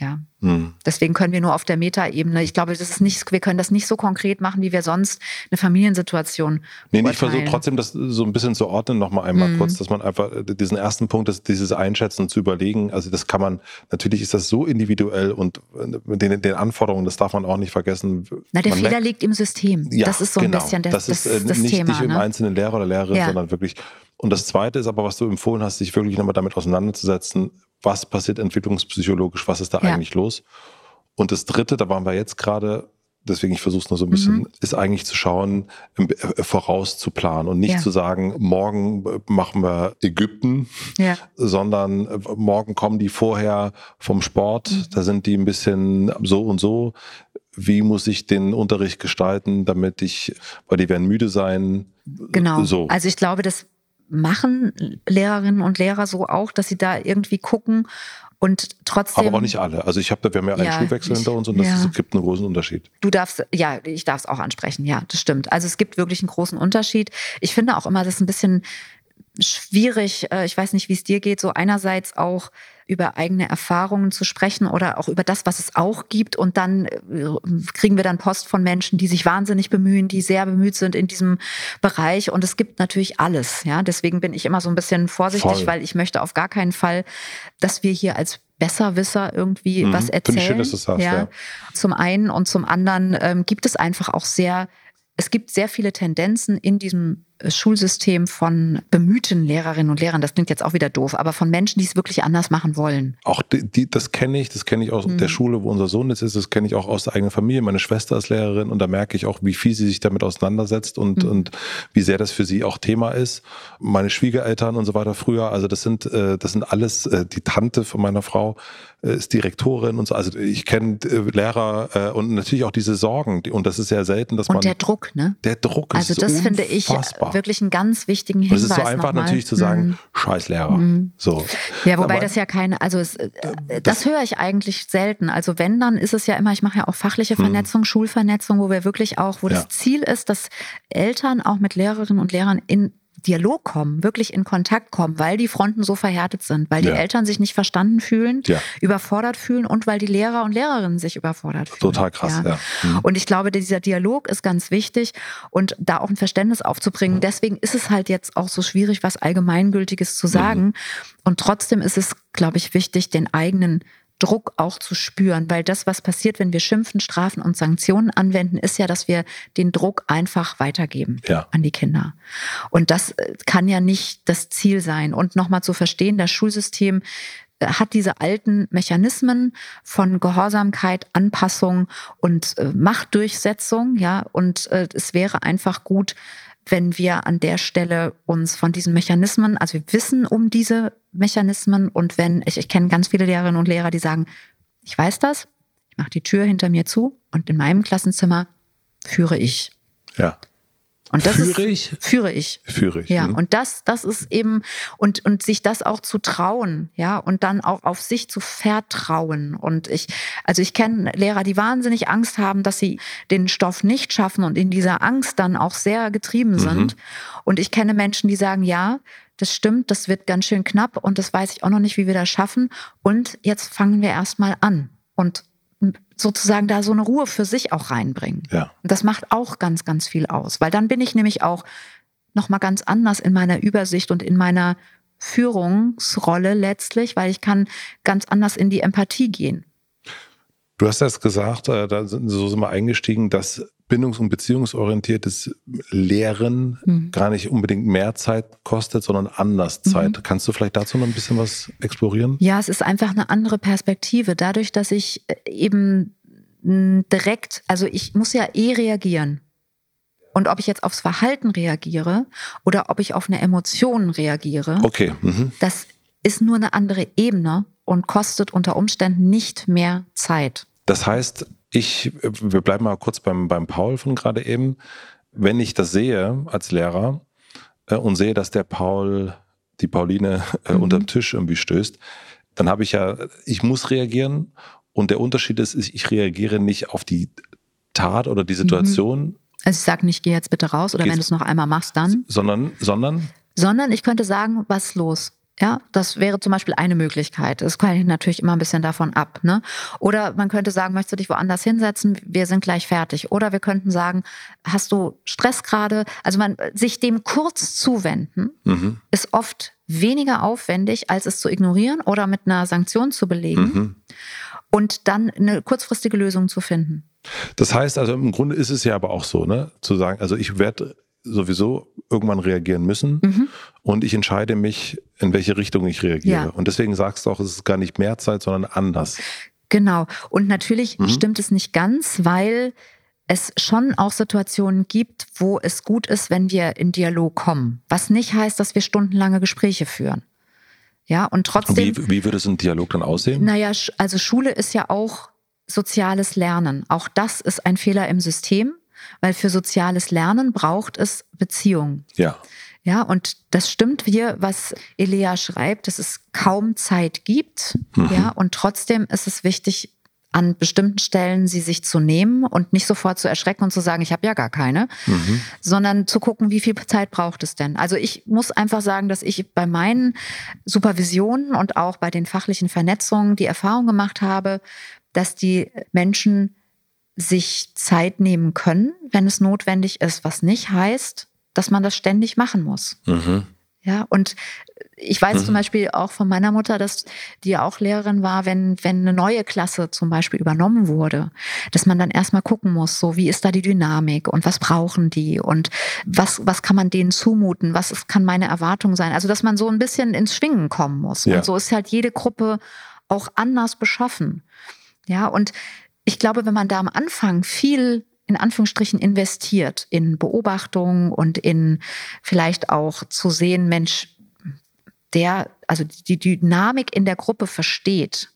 Speaker 3: Ja. Hm. Deswegen können wir nur auf der Metaebene. Ich glaube, das ist nicht, wir können das nicht so konkret machen, wie wir sonst eine Familiensituation.
Speaker 1: Nee, ich versuche trotzdem, das so ein bisschen zu ordnen, nochmal einmal hm. kurz, dass man einfach diesen ersten Punkt, das, dieses Einschätzen zu überlegen. Also das kann man, natürlich ist das so individuell und mit den, den Anforderungen, das darf man auch nicht vergessen.
Speaker 3: Na, der man Fehler merkt, liegt im System. Ja, das ist so genau. ein bisschen das,
Speaker 1: das, ist, das, das nicht, Thema. Nicht im ne? einzelnen Lehrer oder Lehrerin, ja. sondern wirklich und das Zweite ist aber, was du empfohlen hast, sich wirklich nochmal damit auseinanderzusetzen, was passiert entwicklungspsychologisch, was ist da ja. eigentlich los. Und das Dritte, da waren wir jetzt gerade, deswegen ich versuche es nur so ein bisschen, mhm. ist eigentlich zu schauen, äh, voraus zu planen und nicht ja. zu sagen, morgen machen wir Ägypten, ja. sondern äh, morgen kommen die vorher vom Sport, mhm. da sind die ein bisschen so und so. Wie muss ich den Unterricht gestalten, damit ich, weil die werden müde sein.
Speaker 3: Genau. So. Also ich glaube, das machen Lehrerinnen und Lehrer so auch, dass sie da irgendwie gucken und trotzdem.
Speaker 1: Aber auch nicht alle. Also ich habe, wir haben ja einen ja, Schulwechsel hinter uns und das ja. ist, gibt einen großen Unterschied.
Speaker 3: Du darfst, ja, ich darf es auch ansprechen. Ja, das stimmt. Also es gibt wirklich einen großen Unterschied. Ich finde auch immer, das ist ein bisschen schwierig. Äh, ich weiß nicht, wie es dir geht. So einerseits auch über eigene Erfahrungen zu sprechen oder auch über das, was es auch gibt. Und dann äh, kriegen wir dann Post von Menschen, die sich wahnsinnig bemühen, die sehr bemüht sind in diesem Bereich. Und es gibt natürlich alles. Ja, deswegen bin ich immer so ein bisschen vorsichtig, Voll. weil ich möchte auf gar keinen Fall, dass wir hier als Besserwisser irgendwie mhm. was erzählen. Finde ich schön, dass du sagst, ja. ja. Zum einen und zum anderen ähm, gibt es einfach auch sehr es gibt sehr viele Tendenzen in diesem Schulsystem von bemühten Lehrerinnen und Lehrern, das klingt jetzt auch wieder doof, aber von Menschen, die es wirklich anders machen wollen.
Speaker 1: Auch die, die das kenne ich, das kenne ich aus mhm. der Schule, wo unser Sohn jetzt ist, das kenne ich auch aus der eigenen Familie. Meine Schwester ist Lehrerin und da merke ich auch, wie viel sie sich damit auseinandersetzt und, mhm. und wie sehr das für sie auch Thema ist. Meine Schwiegereltern und so weiter früher, also das sind, äh, das sind alles, äh, die Tante von meiner Frau äh, ist Direktorin und so. Also ich kenne Lehrer und natürlich auch diese Sorgen und das ist sehr selten, dass
Speaker 3: und
Speaker 1: man.
Speaker 3: Und der Druck, ne?
Speaker 1: Der Druck
Speaker 3: ist Also das finde ich wirklich einen ganz wichtigen Hinweis.
Speaker 1: Und es ist so einfach natürlich zu sagen, mhm. scheiß Lehrer. Mhm. So.
Speaker 3: Ja, wobei Aber, das ja keine, also es, äh, das, das, höre ich eigentlich selten. Also wenn, dann ist es ja immer, ich mache ja auch fachliche mhm. Vernetzung, Schulvernetzung, wo wir wirklich auch, wo ja. das Ziel ist, dass Eltern auch mit Lehrerinnen und Lehrern in Dialog kommen, wirklich in Kontakt kommen, weil die Fronten so verhärtet sind, weil die ja. Eltern sich nicht verstanden fühlen, ja. überfordert fühlen und weil die Lehrer und Lehrerinnen sich überfordert fühlen.
Speaker 1: Total krass, ja.
Speaker 3: Mhm. Und ich glaube, dieser Dialog ist ganz wichtig und da auch ein Verständnis aufzubringen. Mhm. Deswegen ist es halt jetzt auch so schwierig, was Allgemeingültiges zu sagen. Mhm. Und trotzdem ist es, glaube ich, wichtig, den eigenen Druck auch zu spüren, weil das, was passiert, wenn wir Schimpfen, Strafen und Sanktionen anwenden, ist ja, dass wir den Druck einfach weitergeben ja. an die Kinder. Und das äh, kann ja nicht das Ziel sein. Und nochmal zu verstehen, das Schulsystem äh, hat diese alten Mechanismen von Gehorsamkeit, Anpassung und äh, Machtdurchsetzung, ja, und äh, es wäre einfach gut, wenn wir an der Stelle uns von diesen Mechanismen, also wir wissen um diese Mechanismen und wenn, ich, ich kenne ganz viele Lehrerinnen und Lehrer, die sagen, ich weiß das, ich mache die Tür hinter mir zu und in meinem Klassenzimmer führe ich.
Speaker 1: Ja.
Speaker 3: Und das
Speaker 1: führe
Speaker 3: ist,
Speaker 1: ich?
Speaker 3: Führe ich.
Speaker 1: Führe ich.
Speaker 3: Ja, mhm. und das, das ist eben, und, und sich das auch zu trauen, ja, und dann auch auf sich zu vertrauen. Und ich, also ich kenne Lehrer, die wahnsinnig Angst haben, dass sie den Stoff nicht schaffen und in dieser Angst dann auch sehr getrieben mhm. sind. Und ich kenne Menschen, die sagen, ja, das stimmt, das wird ganz schön knapp und das weiß ich auch noch nicht, wie wir das schaffen. Und jetzt fangen wir erstmal an. Und sozusagen da so eine Ruhe für sich auch reinbringen.
Speaker 1: Ja.
Speaker 3: Und das macht auch ganz, ganz viel aus, weil dann bin ich nämlich auch nochmal ganz anders in meiner Übersicht und in meiner Führungsrolle letztlich, weil ich kann ganz anders in die Empathie gehen.
Speaker 1: Du hast das gesagt, äh, da sind, so sind wir eingestiegen, dass bindungs- und beziehungsorientiertes Lehren mhm. gar nicht unbedingt mehr Zeit kostet, sondern anders mhm. Zeit. Mhm. Kannst du vielleicht dazu noch ein bisschen was explorieren?
Speaker 3: Ja, es ist einfach eine andere Perspektive. Dadurch, dass ich äh, eben direkt, also ich muss ja eh reagieren. Und ob ich jetzt aufs Verhalten reagiere oder ob ich auf eine Emotion reagiere,
Speaker 1: okay. Mhm.
Speaker 3: das ist nur eine andere Ebene und kostet unter Umständen nicht mehr Zeit.
Speaker 1: Das heißt, ich, wir bleiben mal kurz beim, beim Paul von gerade eben. Wenn ich das sehe als Lehrer äh, und sehe, dass der Paul die Pauline äh, mhm. unterm Tisch irgendwie stößt, dann habe ich ja, ich muss reagieren. Und der Unterschied ist, ich reagiere nicht auf die Tat oder die Situation. Mhm.
Speaker 3: Also ich sage nicht, geh jetzt bitte raus oder Gehst, wenn du es noch einmal machst, dann.
Speaker 1: Sondern, sondern?
Speaker 3: Sondern ich könnte sagen, was ist los? Ja, das wäre zum Beispiel eine Möglichkeit. Das hängt natürlich immer ein bisschen davon ab. Ne? Oder man könnte sagen, möchtest du dich woanders hinsetzen? Wir sind gleich fertig. Oder wir könnten sagen, hast du Stress gerade? Also man sich dem kurz zuwenden mhm. ist oft weniger aufwendig, als es zu ignorieren oder mit einer Sanktion zu belegen mhm. und dann eine kurzfristige Lösung zu finden.
Speaker 1: Das heißt also, im Grunde ist es ja aber auch so, ne, zu sagen, also ich werde sowieso irgendwann reagieren müssen mhm. und ich entscheide mich, in welche Richtung ich reagiere. Ja. Und deswegen sagst du auch, es ist gar nicht mehr Zeit, sondern anders.
Speaker 3: Genau. Und natürlich mhm. stimmt es nicht ganz, weil es schon auch Situationen gibt, wo es gut ist, wenn wir in Dialog kommen. Was nicht heißt, dass wir stundenlange Gespräche führen. Ja, und trotzdem.
Speaker 1: Wie, wie würde so ein Dialog dann aussehen?
Speaker 3: Naja, also Schule ist ja auch soziales Lernen. Auch das ist ein Fehler im System weil für soziales Lernen braucht es Beziehung.
Speaker 1: Ja.
Speaker 3: Ja, und das stimmt hier, was Elea schreibt, dass es kaum Zeit gibt. Mhm. Ja, und trotzdem ist es wichtig, an bestimmten Stellen sie sich zu nehmen und nicht sofort zu erschrecken und zu sagen, ich habe ja gar keine, mhm. sondern zu gucken, wie viel Zeit braucht es denn. Also ich muss einfach sagen, dass ich bei meinen Supervisionen und auch bei den fachlichen Vernetzungen die Erfahrung gemacht habe, dass die Menschen sich Zeit nehmen können, wenn es notwendig ist, was nicht heißt, dass man das ständig machen muss. Mhm. Ja, und ich weiß mhm. zum Beispiel auch von meiner Mutter, dass die auch Lehrerin war, wenn, wenn eine neue Klasse zum Beispiel übernommen wurde, dass man dann erstmal gucken muss, so wie ist da die Dynamik und was brauchen die und was, was kann man denen zumuten, was ist, kann meine Erwartung sein. Also, dass man so ein bisschen ins Schwingen kommen muss. Ja. Und so ist halt jede Gruppe auch anders beschaffen. Ja, und ich glaube, wenn man da am Anfang viel in Anführungsstrichen investiert in Beobachtung und in vielleicht auch zu sehen, Mensch, der, also die Dynamik in der Gruppe versteht,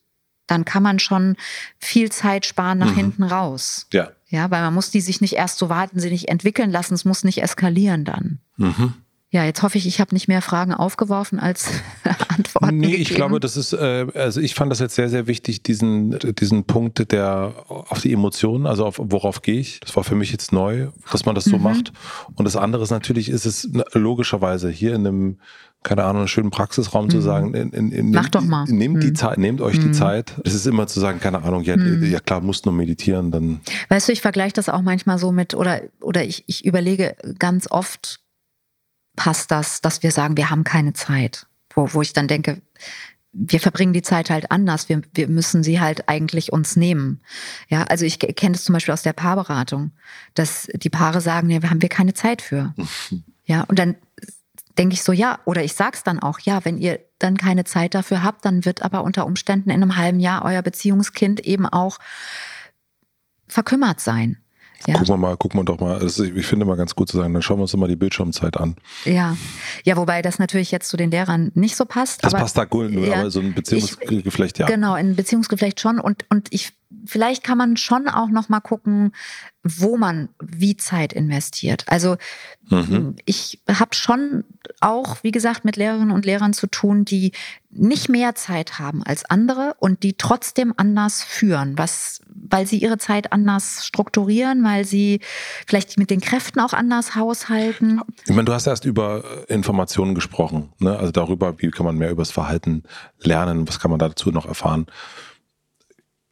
Speaker 3: dann kann man schon viel Zeit sparen nach mhm. hinten raus.
Speaker 1: Ja.
Speaker 3: Ja, weil man muss die sich nicht erst so wahnsinnig entwickeln lassen, es muss nicht eskalieren dann. Mhm. Ja, jetzt hoffe ich, ich habe nicht mehr Fragen aufgeworfen als Antworten. Nee,
Speaker 1: ich glaube, das ist, äh, also ich fand das jetzt sehr, sehr wichtig, diesen, diesen Punkt der auf die Emotionen, also auf worauf gehe ich. Das war für mich jetzt neu, dass man das so mhm. macht. Und das andere ist natürlich, ist es logischerweise hier in einem, keine Ahnung, einen schönen Praxisraum mhm. zu sagen, in, in, in,
Speaker 3: Mach doch mal.
Speaker 1: Nehmt mhm. die Zeit, nehmt euch die mhm. Zeit. Es ist immer zu sagen, keine Ahnung, ja, mhm. ja klar, musst nur meditieren, dann.
Speaker 3: Weißt du, ich vergleiche das auch manchmal so mit, oder, oder ich, ich überlege ganz oft, passt das, dass wir sagen, wir haben keine Zeit. Wo, wo ich dann denke, wir verbringen die Zeit halt anders. Wir, wir müssen sie halt eigentlich uns nehmen. Ja, also ich kenne das zum Beispiel aus der Paarberatung, dass die Paare sagen, ja, wir haben wir keine Zeit für. Ja, und dann denke ich so, ja, oder ich sag's dann auch, ja, wenn ihr dann keine Zeit dafür habt, dann wird aber unter Umständen in einem halben Jahr euer Beziehungskind eben auch verkümmert sein.
Speaker 1: Ja. Gucken wir mal, gucken wir doch mal. Also ich finde mal ganz gut zu sagen, dann schauen wir uns doch mal die Bildschirmzeit an.
Speaker 3: Ja, ja, wobei das natürlich jetzt zu den Lehrern nicht so passt.
Speaker 1: Das aber, passt da gut, ja, aber so ein Beziehungsgeflecht, ja.
Speaker 3: Genau, ein Beziehungsgeflecht schon. Und, und ich vielleicht kann man schon auch noch mal gucken, wo man wie Zeit investiert. Also mhm. ich habe schon auch, wie gesagt, mit Lehrerinnen und Lehrern zu tun, die nicht mehr Zeit haben als andere und die trotzdem anders führen, was, weil sie ihre Zeit anders strukturieren, weil sie vielleicht mit den Kräften auch anders haushalten.
Speaker 1: Ich meine, du hast erst über Informationen gesprochen, ne? also darüber, wie kann man mehr über das Verhalten lernen, was kann man dazu noch erfahren.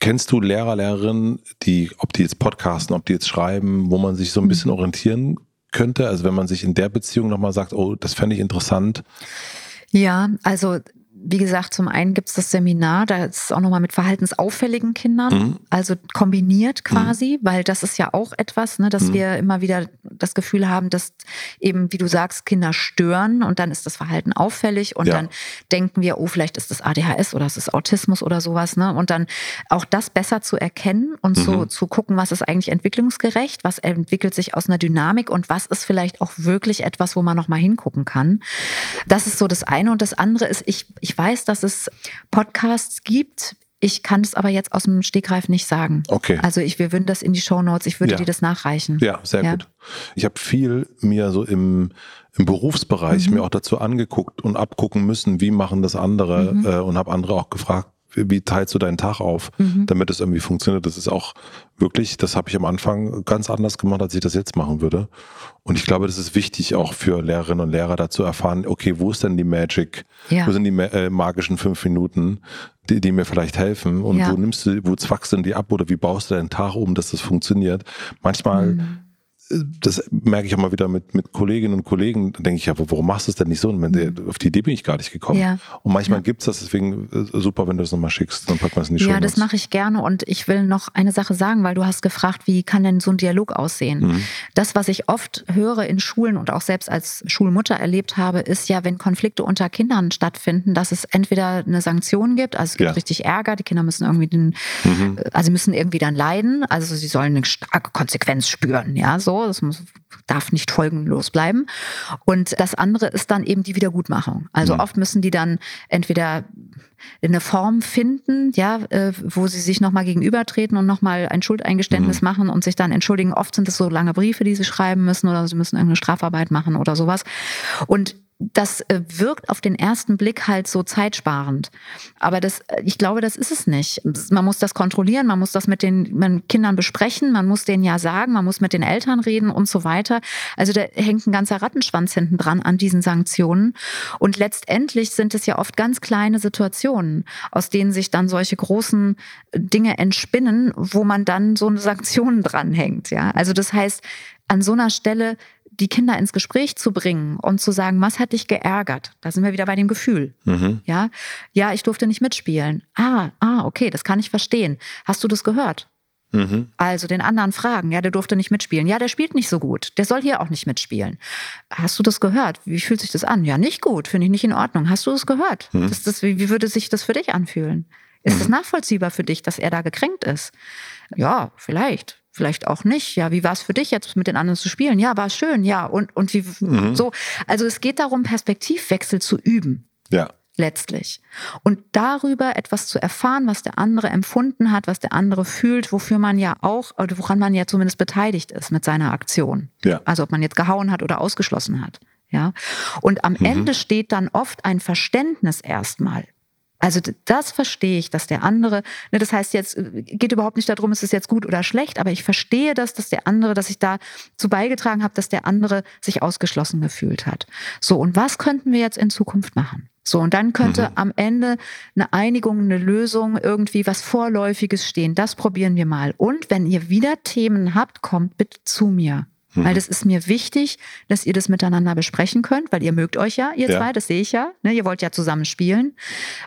Speaker 1: Kennst du Lehrer, Lehrerinnen, die, ob die jetzt podcasten, ob die jetzt schreiben, wo man sich so ein bisschen mhm. orientieren könnte? Also wenn man sich in der Beziehung nochmal sagt, oh, das fände ich interessant.
Speaker 3: Ja, also wie gesagt, zum einen gibt es das Seminar, da ist auch nochmal mit verhaltensauffälligen Kindern, mhm. also kombiniert quasi, mhm. weil das ist ja auch etwas, ne, dass mhm. wir immer wieder das Gefühl haben, dass eben, wie du sagst, Kinder stören und dann ist das Verhalten auffällig und ja. dann denken wir, oh, vielleicht ist das ADHS oder es ist Autismus oder sowas, ne? Und dann auch das besser zu erkennen und so mhm. zu gucken, was ist eigentlich entwicklungsgerecht, was entwickelt sich aus einer Dynamik und was ist vielleicht auch wirklich etwas, wo man nochmal hingucken kann. Das ist so das eine und das andere ist, ich, ich ich weiß, dass es Podcasts gibt. Ich kann es aber jetzt aus dem Stegreif nicht sagen.
Speaker 1: Okay.
Speaker 3: Also ich, wir würden das in die Show Notes, ich würde ja. dir das nachreichen.
Speaker 1: Ja, sehr ja. gut. Ich habe viel mir so im, im Berufsbereich mhm. mir auch dazu angeguckt und abgucken müssen, wie machen das andere mhm. äh, und habe andere auch gefragt, wie teilst du deinen Tag auf, mhm. damit es irgendwie funktioniert. Das ist auch wirklich, das habe ich am Anfang ganz anders gemacht, als ich das jetzt machen würde. Und ich glaube, das ist wichtig auch für Lehrerinnen und Lehrer da zu erfahren, okay, wo ist denn die Magic? Ja. Wo sind die äh, magischen fünf Minuten, die, die mir vielleicht helfen? Und ja. wo nimmst du, wo zwackst du denn die ab oder wie baust du deinen Tag um, dass das funktioniert? Manchmal mhm das merke ich auch mal wieder mit, mit Kolleginnen und Kollegen, da denke ich ja, warum machst du es denn nicht so? Und mhm. auf die Idee bin ich gar nicht gekommen. Ja. Und manchmal ja. gibt's das, deswegen äh, super, wenn du das nochmal schickst, dann packt man es in die Show.
Speaker 3: Ja, das mache ich gerne und ich will noch eine Sache sagen, weil du hast gefragt, wie kann denn so ein Dialog aussehen? Mhm. Das, was ich oft höre in Schulen und auch selbst als Schulmutter erlebt habe, ist ja, wenn Konflikte unter Kindern stattfinden, dass es entweder eine Sanktion gibt, also es gibt ja. richtig Ärger, die Kinder müssen irgendwie den, mhm. also müssen irgendwie dann leiden, also sie sollen eine starke Konsequenz spüren, ja, so das muss, darf nicht folgenlos bleiben. Und das andere ist dann eben die Wiedergutmachung. Also mhm. oft müssen die dann entweder eine Form finden, ja, äh, wo sie sich nochmal gegenübertreten und nochmal ein Schuldeingeständnis mhm. machen und sich dann entschuldigen. Oft sind es so lange Briefe, die sie schreiben müssen oder sie müssen irgendeine Strafarbeit machen oder sowas. Und das äh, wirkt auf den ersten Blick halt so zeitsparend. Aber das, äh, ich glaube, das ist es nicht. Man muss das kontrollieren, man muss das mit den Kindern besprechen, man muss denen ja sagen, man muss mit den Eltern reden und so weiter. Also da hängt ein ganzer Rattenschwanz hinten dran an diesen Sanktionen. Und letztendlich sind es ja oft ganz kleine Situationen, aus denen sich dann solche großen Dinge entspinnen, wo man dann so eine Sanktion dranhängt. Ja, also das heißt, an so einer Stelle die Kinder ins Gespräch zu bringen und zu sagen, was hat dich geärgert? Da sind wir wieder bei dem Gefühl. Mhm. Ja, ja, ich durfte nicht mitspielen. Ah, ah, okay, das kann ich verstehen. Hast du das gehört? Mhm. Also den anderen fragen, ja, der durfte nicht mitspielen. Ja, der spielt nicht so gut. Der soll hier auch nicht mitspielen. Hast du das gehört? Wie fühlt sich das an? Ja, nicht gut, finde ich nicht in Ordnung. Hast du das gehört? Mhm. Das, das, wie, wie würde sich das für dich anfühlen? Ist es mhm. nachvollziehbar für dich, dass er da gekränkt ist? Ja, vielleicht vielleicht auch nicht. Ja, wie war es für dich jetzt mit den anderen zu spielen? Ja, war schön, ja. Und, und wie mhm. so. Also es geht darum, Perspektivwechsel zu üben.
Speaker 1: Ja.
Speaker 3: Letztlich. Und darüber etwas zu erfahren, was der andere empfunden hat, was der andere fühlt, wofür man ja auch, oder woran man ja zumindest beteiligt ist mit seiner Aktion. Ja. Also ob man jetzt gehauen hat oder ausgeschlossen hat. Ja. Und am mhm. Ende steht dann oft ein Verständnis erstmal. Also das verstehe ich, dass der andere, ne, das heißt jetzt, äh, geht überhaupt nicht darum, ist es jetzt gut oder schlecht, aber ich verstehe das, dass der andere, dass ich dazu beigetragen habe, dass der andere sich ausgeschlossen gefühlt hat. So, und was könnten wir jetzt in Zukunft machen? So, und dann könnte mhm. am Ende eine Einigung, eine Lösung, irgendwie was Vorläufiges stehen. Das probieren wir mal. Und wenn ihr wieder Themen habt, kommt bitte zu mir. Mhm. Weil das ist mir wichtig, dass ihr das miteinander besprechen könnt, weil ihr mögt euch ja, ihr ja. zwei, das sehe ich ja. Ne? Ihr wollt ja zusammen spielen.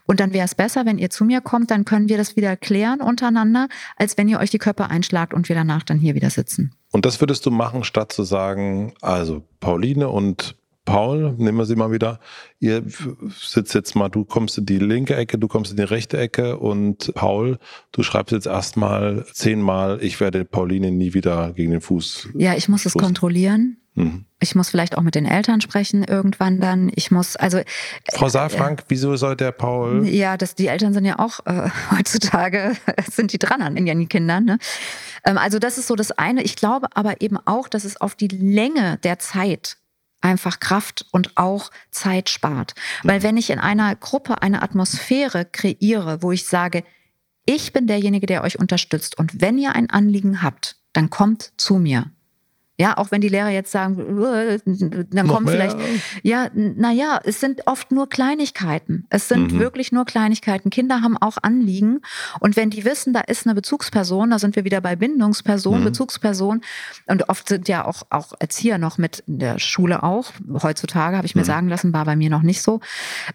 Speaker 3: Und dann wäre es besser, wenn ihr zu mir kommt, dann können wir das wieder klären untereinander, als wenn ihr euch die Köpfe einschlagt und wir danach dann hier wieder sitzen.
Speaker 1: Und das würdest du machen, statt zu sagen, also Pauline und Paul, nehmen wir sie mal wieder. Ihr sitzt jetzt mal, du kommst in die linke Ecke, du kommst in die rechte Ecke und Paul, du schreibst jetzt erstmal zehnmal, ich werde Pauline nie wieder gegen den Fuß.
Speaker 3: Ja, ich muss Fuß. es kontrollieren. Mhm. Ich muss vielleicht auch mit den Eltern sprechen irgendwann dann. Ich muss, also.
Speaker 1: Frau Saalfrank, äh, wieso soll der Paul?
Speaker 3: Ja, das, die Eltern sind ja auch äh, heutzutage, sind die dran an den Kindern. Ne? Ähm, also das ist so das eine. Ich glaube aber eben auch, dass es auf die Länge der Zeit einfach Kraft und auch Zeit spart. Weil wenn ich in einer Gruppe eine Atmosphäre kreiere, wo ich sage, ich bin derjenige, der euch unterstützt und wenn ihr ein Anliegen habt, dann kommt zu mir. Ja, auch wenn die Lehrer jetzt sagen, äh, dann kommen vielleicht, ja, naja, es sind oft nur Kleinigkeiten. Es sind mhm. wirklich nur Kleinigkeiten. Kinder haben auch Anliegen. Und wenn die wissen, da ist eine Bezugsperson, da sind wir wieder bei Bindungsperson, mhm. Bezugsperson. Und oft sind ja auch, auch Erzieher noch mit in der Schule auch. Heutzutage habe ich mir mhm. sagen lassen, war bei mir noch nicht so.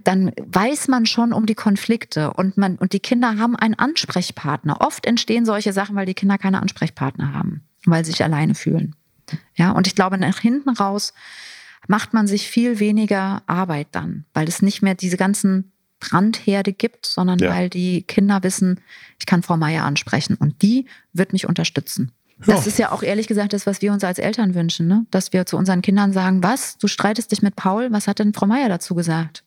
Speaker 3: Dann weiß man schon um die Konflikte und man, und die Kinder haben einen Ansprechpartner. Oft entstehen solche Sachen, weil die Kinder keine Ansprechpartner haben, weil sie sich alleine fühlen. Ja, und ich glaube, nach hinten raus macht man sich viel weniger Arbeit dann, weil es nicht mehr diese ganzen Brandherde gibt, sondern ja. weil die Kinder wissen, ich kann Frau Meier ansprechen und die wird mich unterstützen. Das ist ja auch ehrlich gesagt das, was wir uns als Eltern wünschen, ne? dass wir zu unseren Kindern sagen, was, du streitest dich mit Paul, was hat denn Frau Meier dazu gesagt?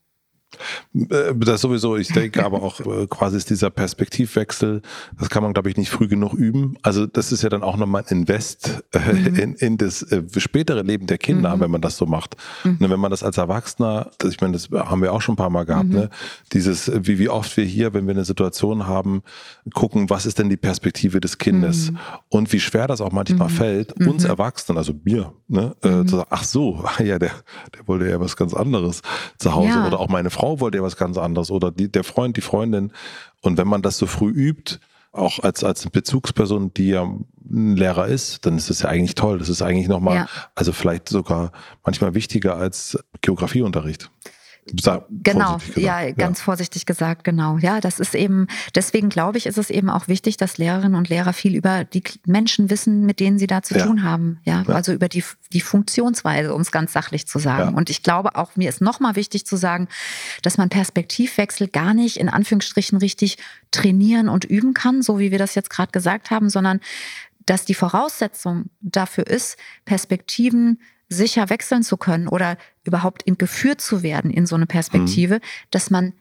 Speaker 1: Äh, das sowieso, ich denke aber auch äh, quasi ist dieser Perspektivwechsel, das kann man, glaube ich, nicht früh genug üben. Also das ist ja dann auch nochmal ein Invest äh, mhm. in, in das spätere Leben der Kinder, mhm. wenn man das so macht. Mhm. Ne, wenn man das als Erwachsener, ich meine, das haben wir auch schon ein paar Mal gehabt, mhm. ne? dieses, wie, wie oft wir hier, wenn wir eine Situation haben, gucken, was ist denn die Perspektive des Kindes mhm. und wie schwer das auch manchmal mhm. fällt, uns Erwachsenen, also mir, ne? Äh, zu sagen, ach so, ja, der, der wollte ja was ganz anderes zu Hause ja. oder auch meine Frau Frau wollte ja was ganz anderes oder die, der Freund, die Freundin. Und wenn man das so früh übt, auch als, als Bezugsperson, die ja ein Lehrer ist, dann ist das ja eigentlich toll. Das ist eigentlich nochmal, ja. also vielleicht sogar manchmal wichtiger als Geografieunterricht.
Speaker 3: Genau, ja, ganz ja. vorsichtig gesagt, genau. Ja, das ist eben, deswegen glaube ich, ist es eben auch wichtig, dass Lehrerinnen und Lehrer viel über die Menschen wissen, mit denen sie da zu ja. tun haben. Ja? ja, also über die, die Funktionsweise, um es ganz sachlich zu sagen. Und ich glaube auch, mir ist nochmal wichtig zu sagen, dass man Perspektivwechsel gar nicht in Anführungsstrichen richtig trainieren und üben kann, so wie wir das jetzt gerade gesagt haben, sondern dass die Voraussetzung dafür ist, Perspektiven sicher wechseln zu können oder überhaupt in geführt zu werden in so eine Perspektive, mhm. dass man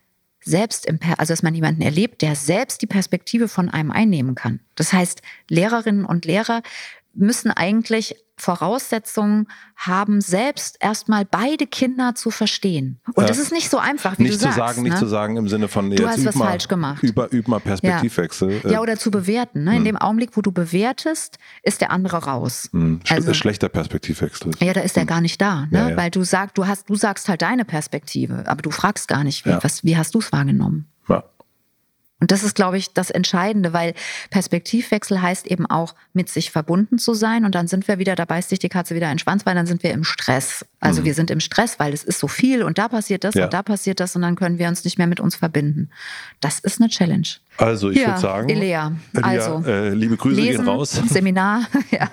Speaker 3: selbst im, also dass man jemanden erlebt, der selbst die Perspektive von einem einnehmen kann. Das heißt, Lehrerinnen und Lehrer müssen eigentlich Voraussetzungen haben, selbst erstmal beide Kinder zu verstehen. Und das ist nicht so einfach, wie
Speaker 1: nicht
Speaker 3: du
Speaker 1: zu
Speaker 3: sagst.
Speaker 1: Sagen, Nicht
Speaker 3: ne?
Speaker 1: zu sagen im Sinne von,
Speaker 3: du hast was mal, falsch gemacht.
Speaker 1: Über, üb mal Perspektivwechsel.
Speaker 3: Ja. ja, oder zu bewerten. Ne? In hm. dem Augenblick, wo du bewertest, ist der andere raus.
Speaker 1: Hm. Also, schlechter Perspektivwechsel.
Speaker 3: Ja, da ist er hm. gar nicht da. Ne? Ja, ja. Weil du sagst, du hast, du sagst halt deine Perspektive, aber du fragst gar nicht, wie, was, wie hast du es wahrgenommen? Und das ist, glaube ich, das Entscheidende, weil Perspektivwechsel heißt eben auch, mit sich verbunden zu sein. Und dann sind wir wieder, da beißt sich die Katze wieder in den Schwanz, weil dann sind wir im Stress. Also mhm. wir sind im Stress, weil es ist so viel und da passiert das ja. und da passiert das und dann können wir uns nicht mehr mit uns verbinden. Das ist eine Challenge.
Speaker 1: Also ich ja, würde sagen,
Speaker 3: Elea, also,
Speaker 1: äh, liebe Grüße
Speaker 3: lesen,
Speaker 1: gehen raus.
Speaker 3: Seminar, ja.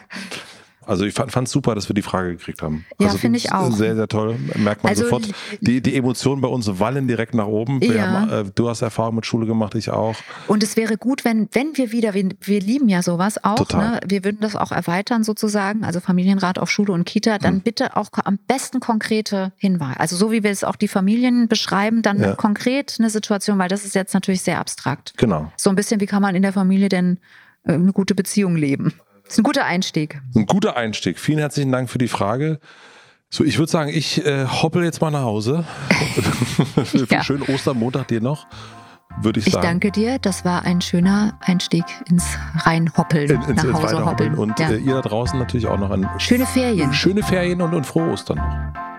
Speaker 1: Also ich fand es super, dass wir die Frage gekriegt haben.
Speaker 3: Ja,
Speaker 1: also
Speaker 3: finde ich auch.
Speaker 1: Sehr, sehr toll. Merkt man also, sofort. Die, die Emotionen bei uns wallen direkt nach oben. Ja. Haben, äh, du hast Erfahrung mit Schule gemacht, ich auch.
Speaker 3: Und es wäre gut, wenn, wenn wir wieder, wir, wir lieben ja sowas auch. Total. Ne? Wir würden das auch erweitern sozusagen. Also Familienrat auf Schule und Kita. Dann hm. bitte auch am besten konkrete Hinweise. Also so wie wir es auch die Familien beschreiben, dann ja. konkret eine Situation, weil das ist jetzt natürlich sehr abstrakt.
Speaker 1: Genau.
Speaker 3: So ein bisschen, wie kann man in der Familie denn äh, eine gute Beziehung leben? Das ist ein guter Einstieg.
Speaker 1: Ein guter Einstieg. Vielen herzlichen Dank für die Frage. So, ich würde sagen, ich äh, hoppel jetzt mal nach Hause. für ja. schönen Ostermontag dir noch, würde ich,
Speaker 3: ich
Speaker 1: sagen.
Speaker 3: Ich danke dir. Das war ein schöner Einstieg ins Reinhoppeln. In, ins, nach ins Hause hoppeln.
Speaker 1: Und ja. äh, ihr da draußen natürlich auch noch ein
Speaker 3: schöne Ferien.
Speaker 1: Schöne Ferien und, und frohe Ostern noch.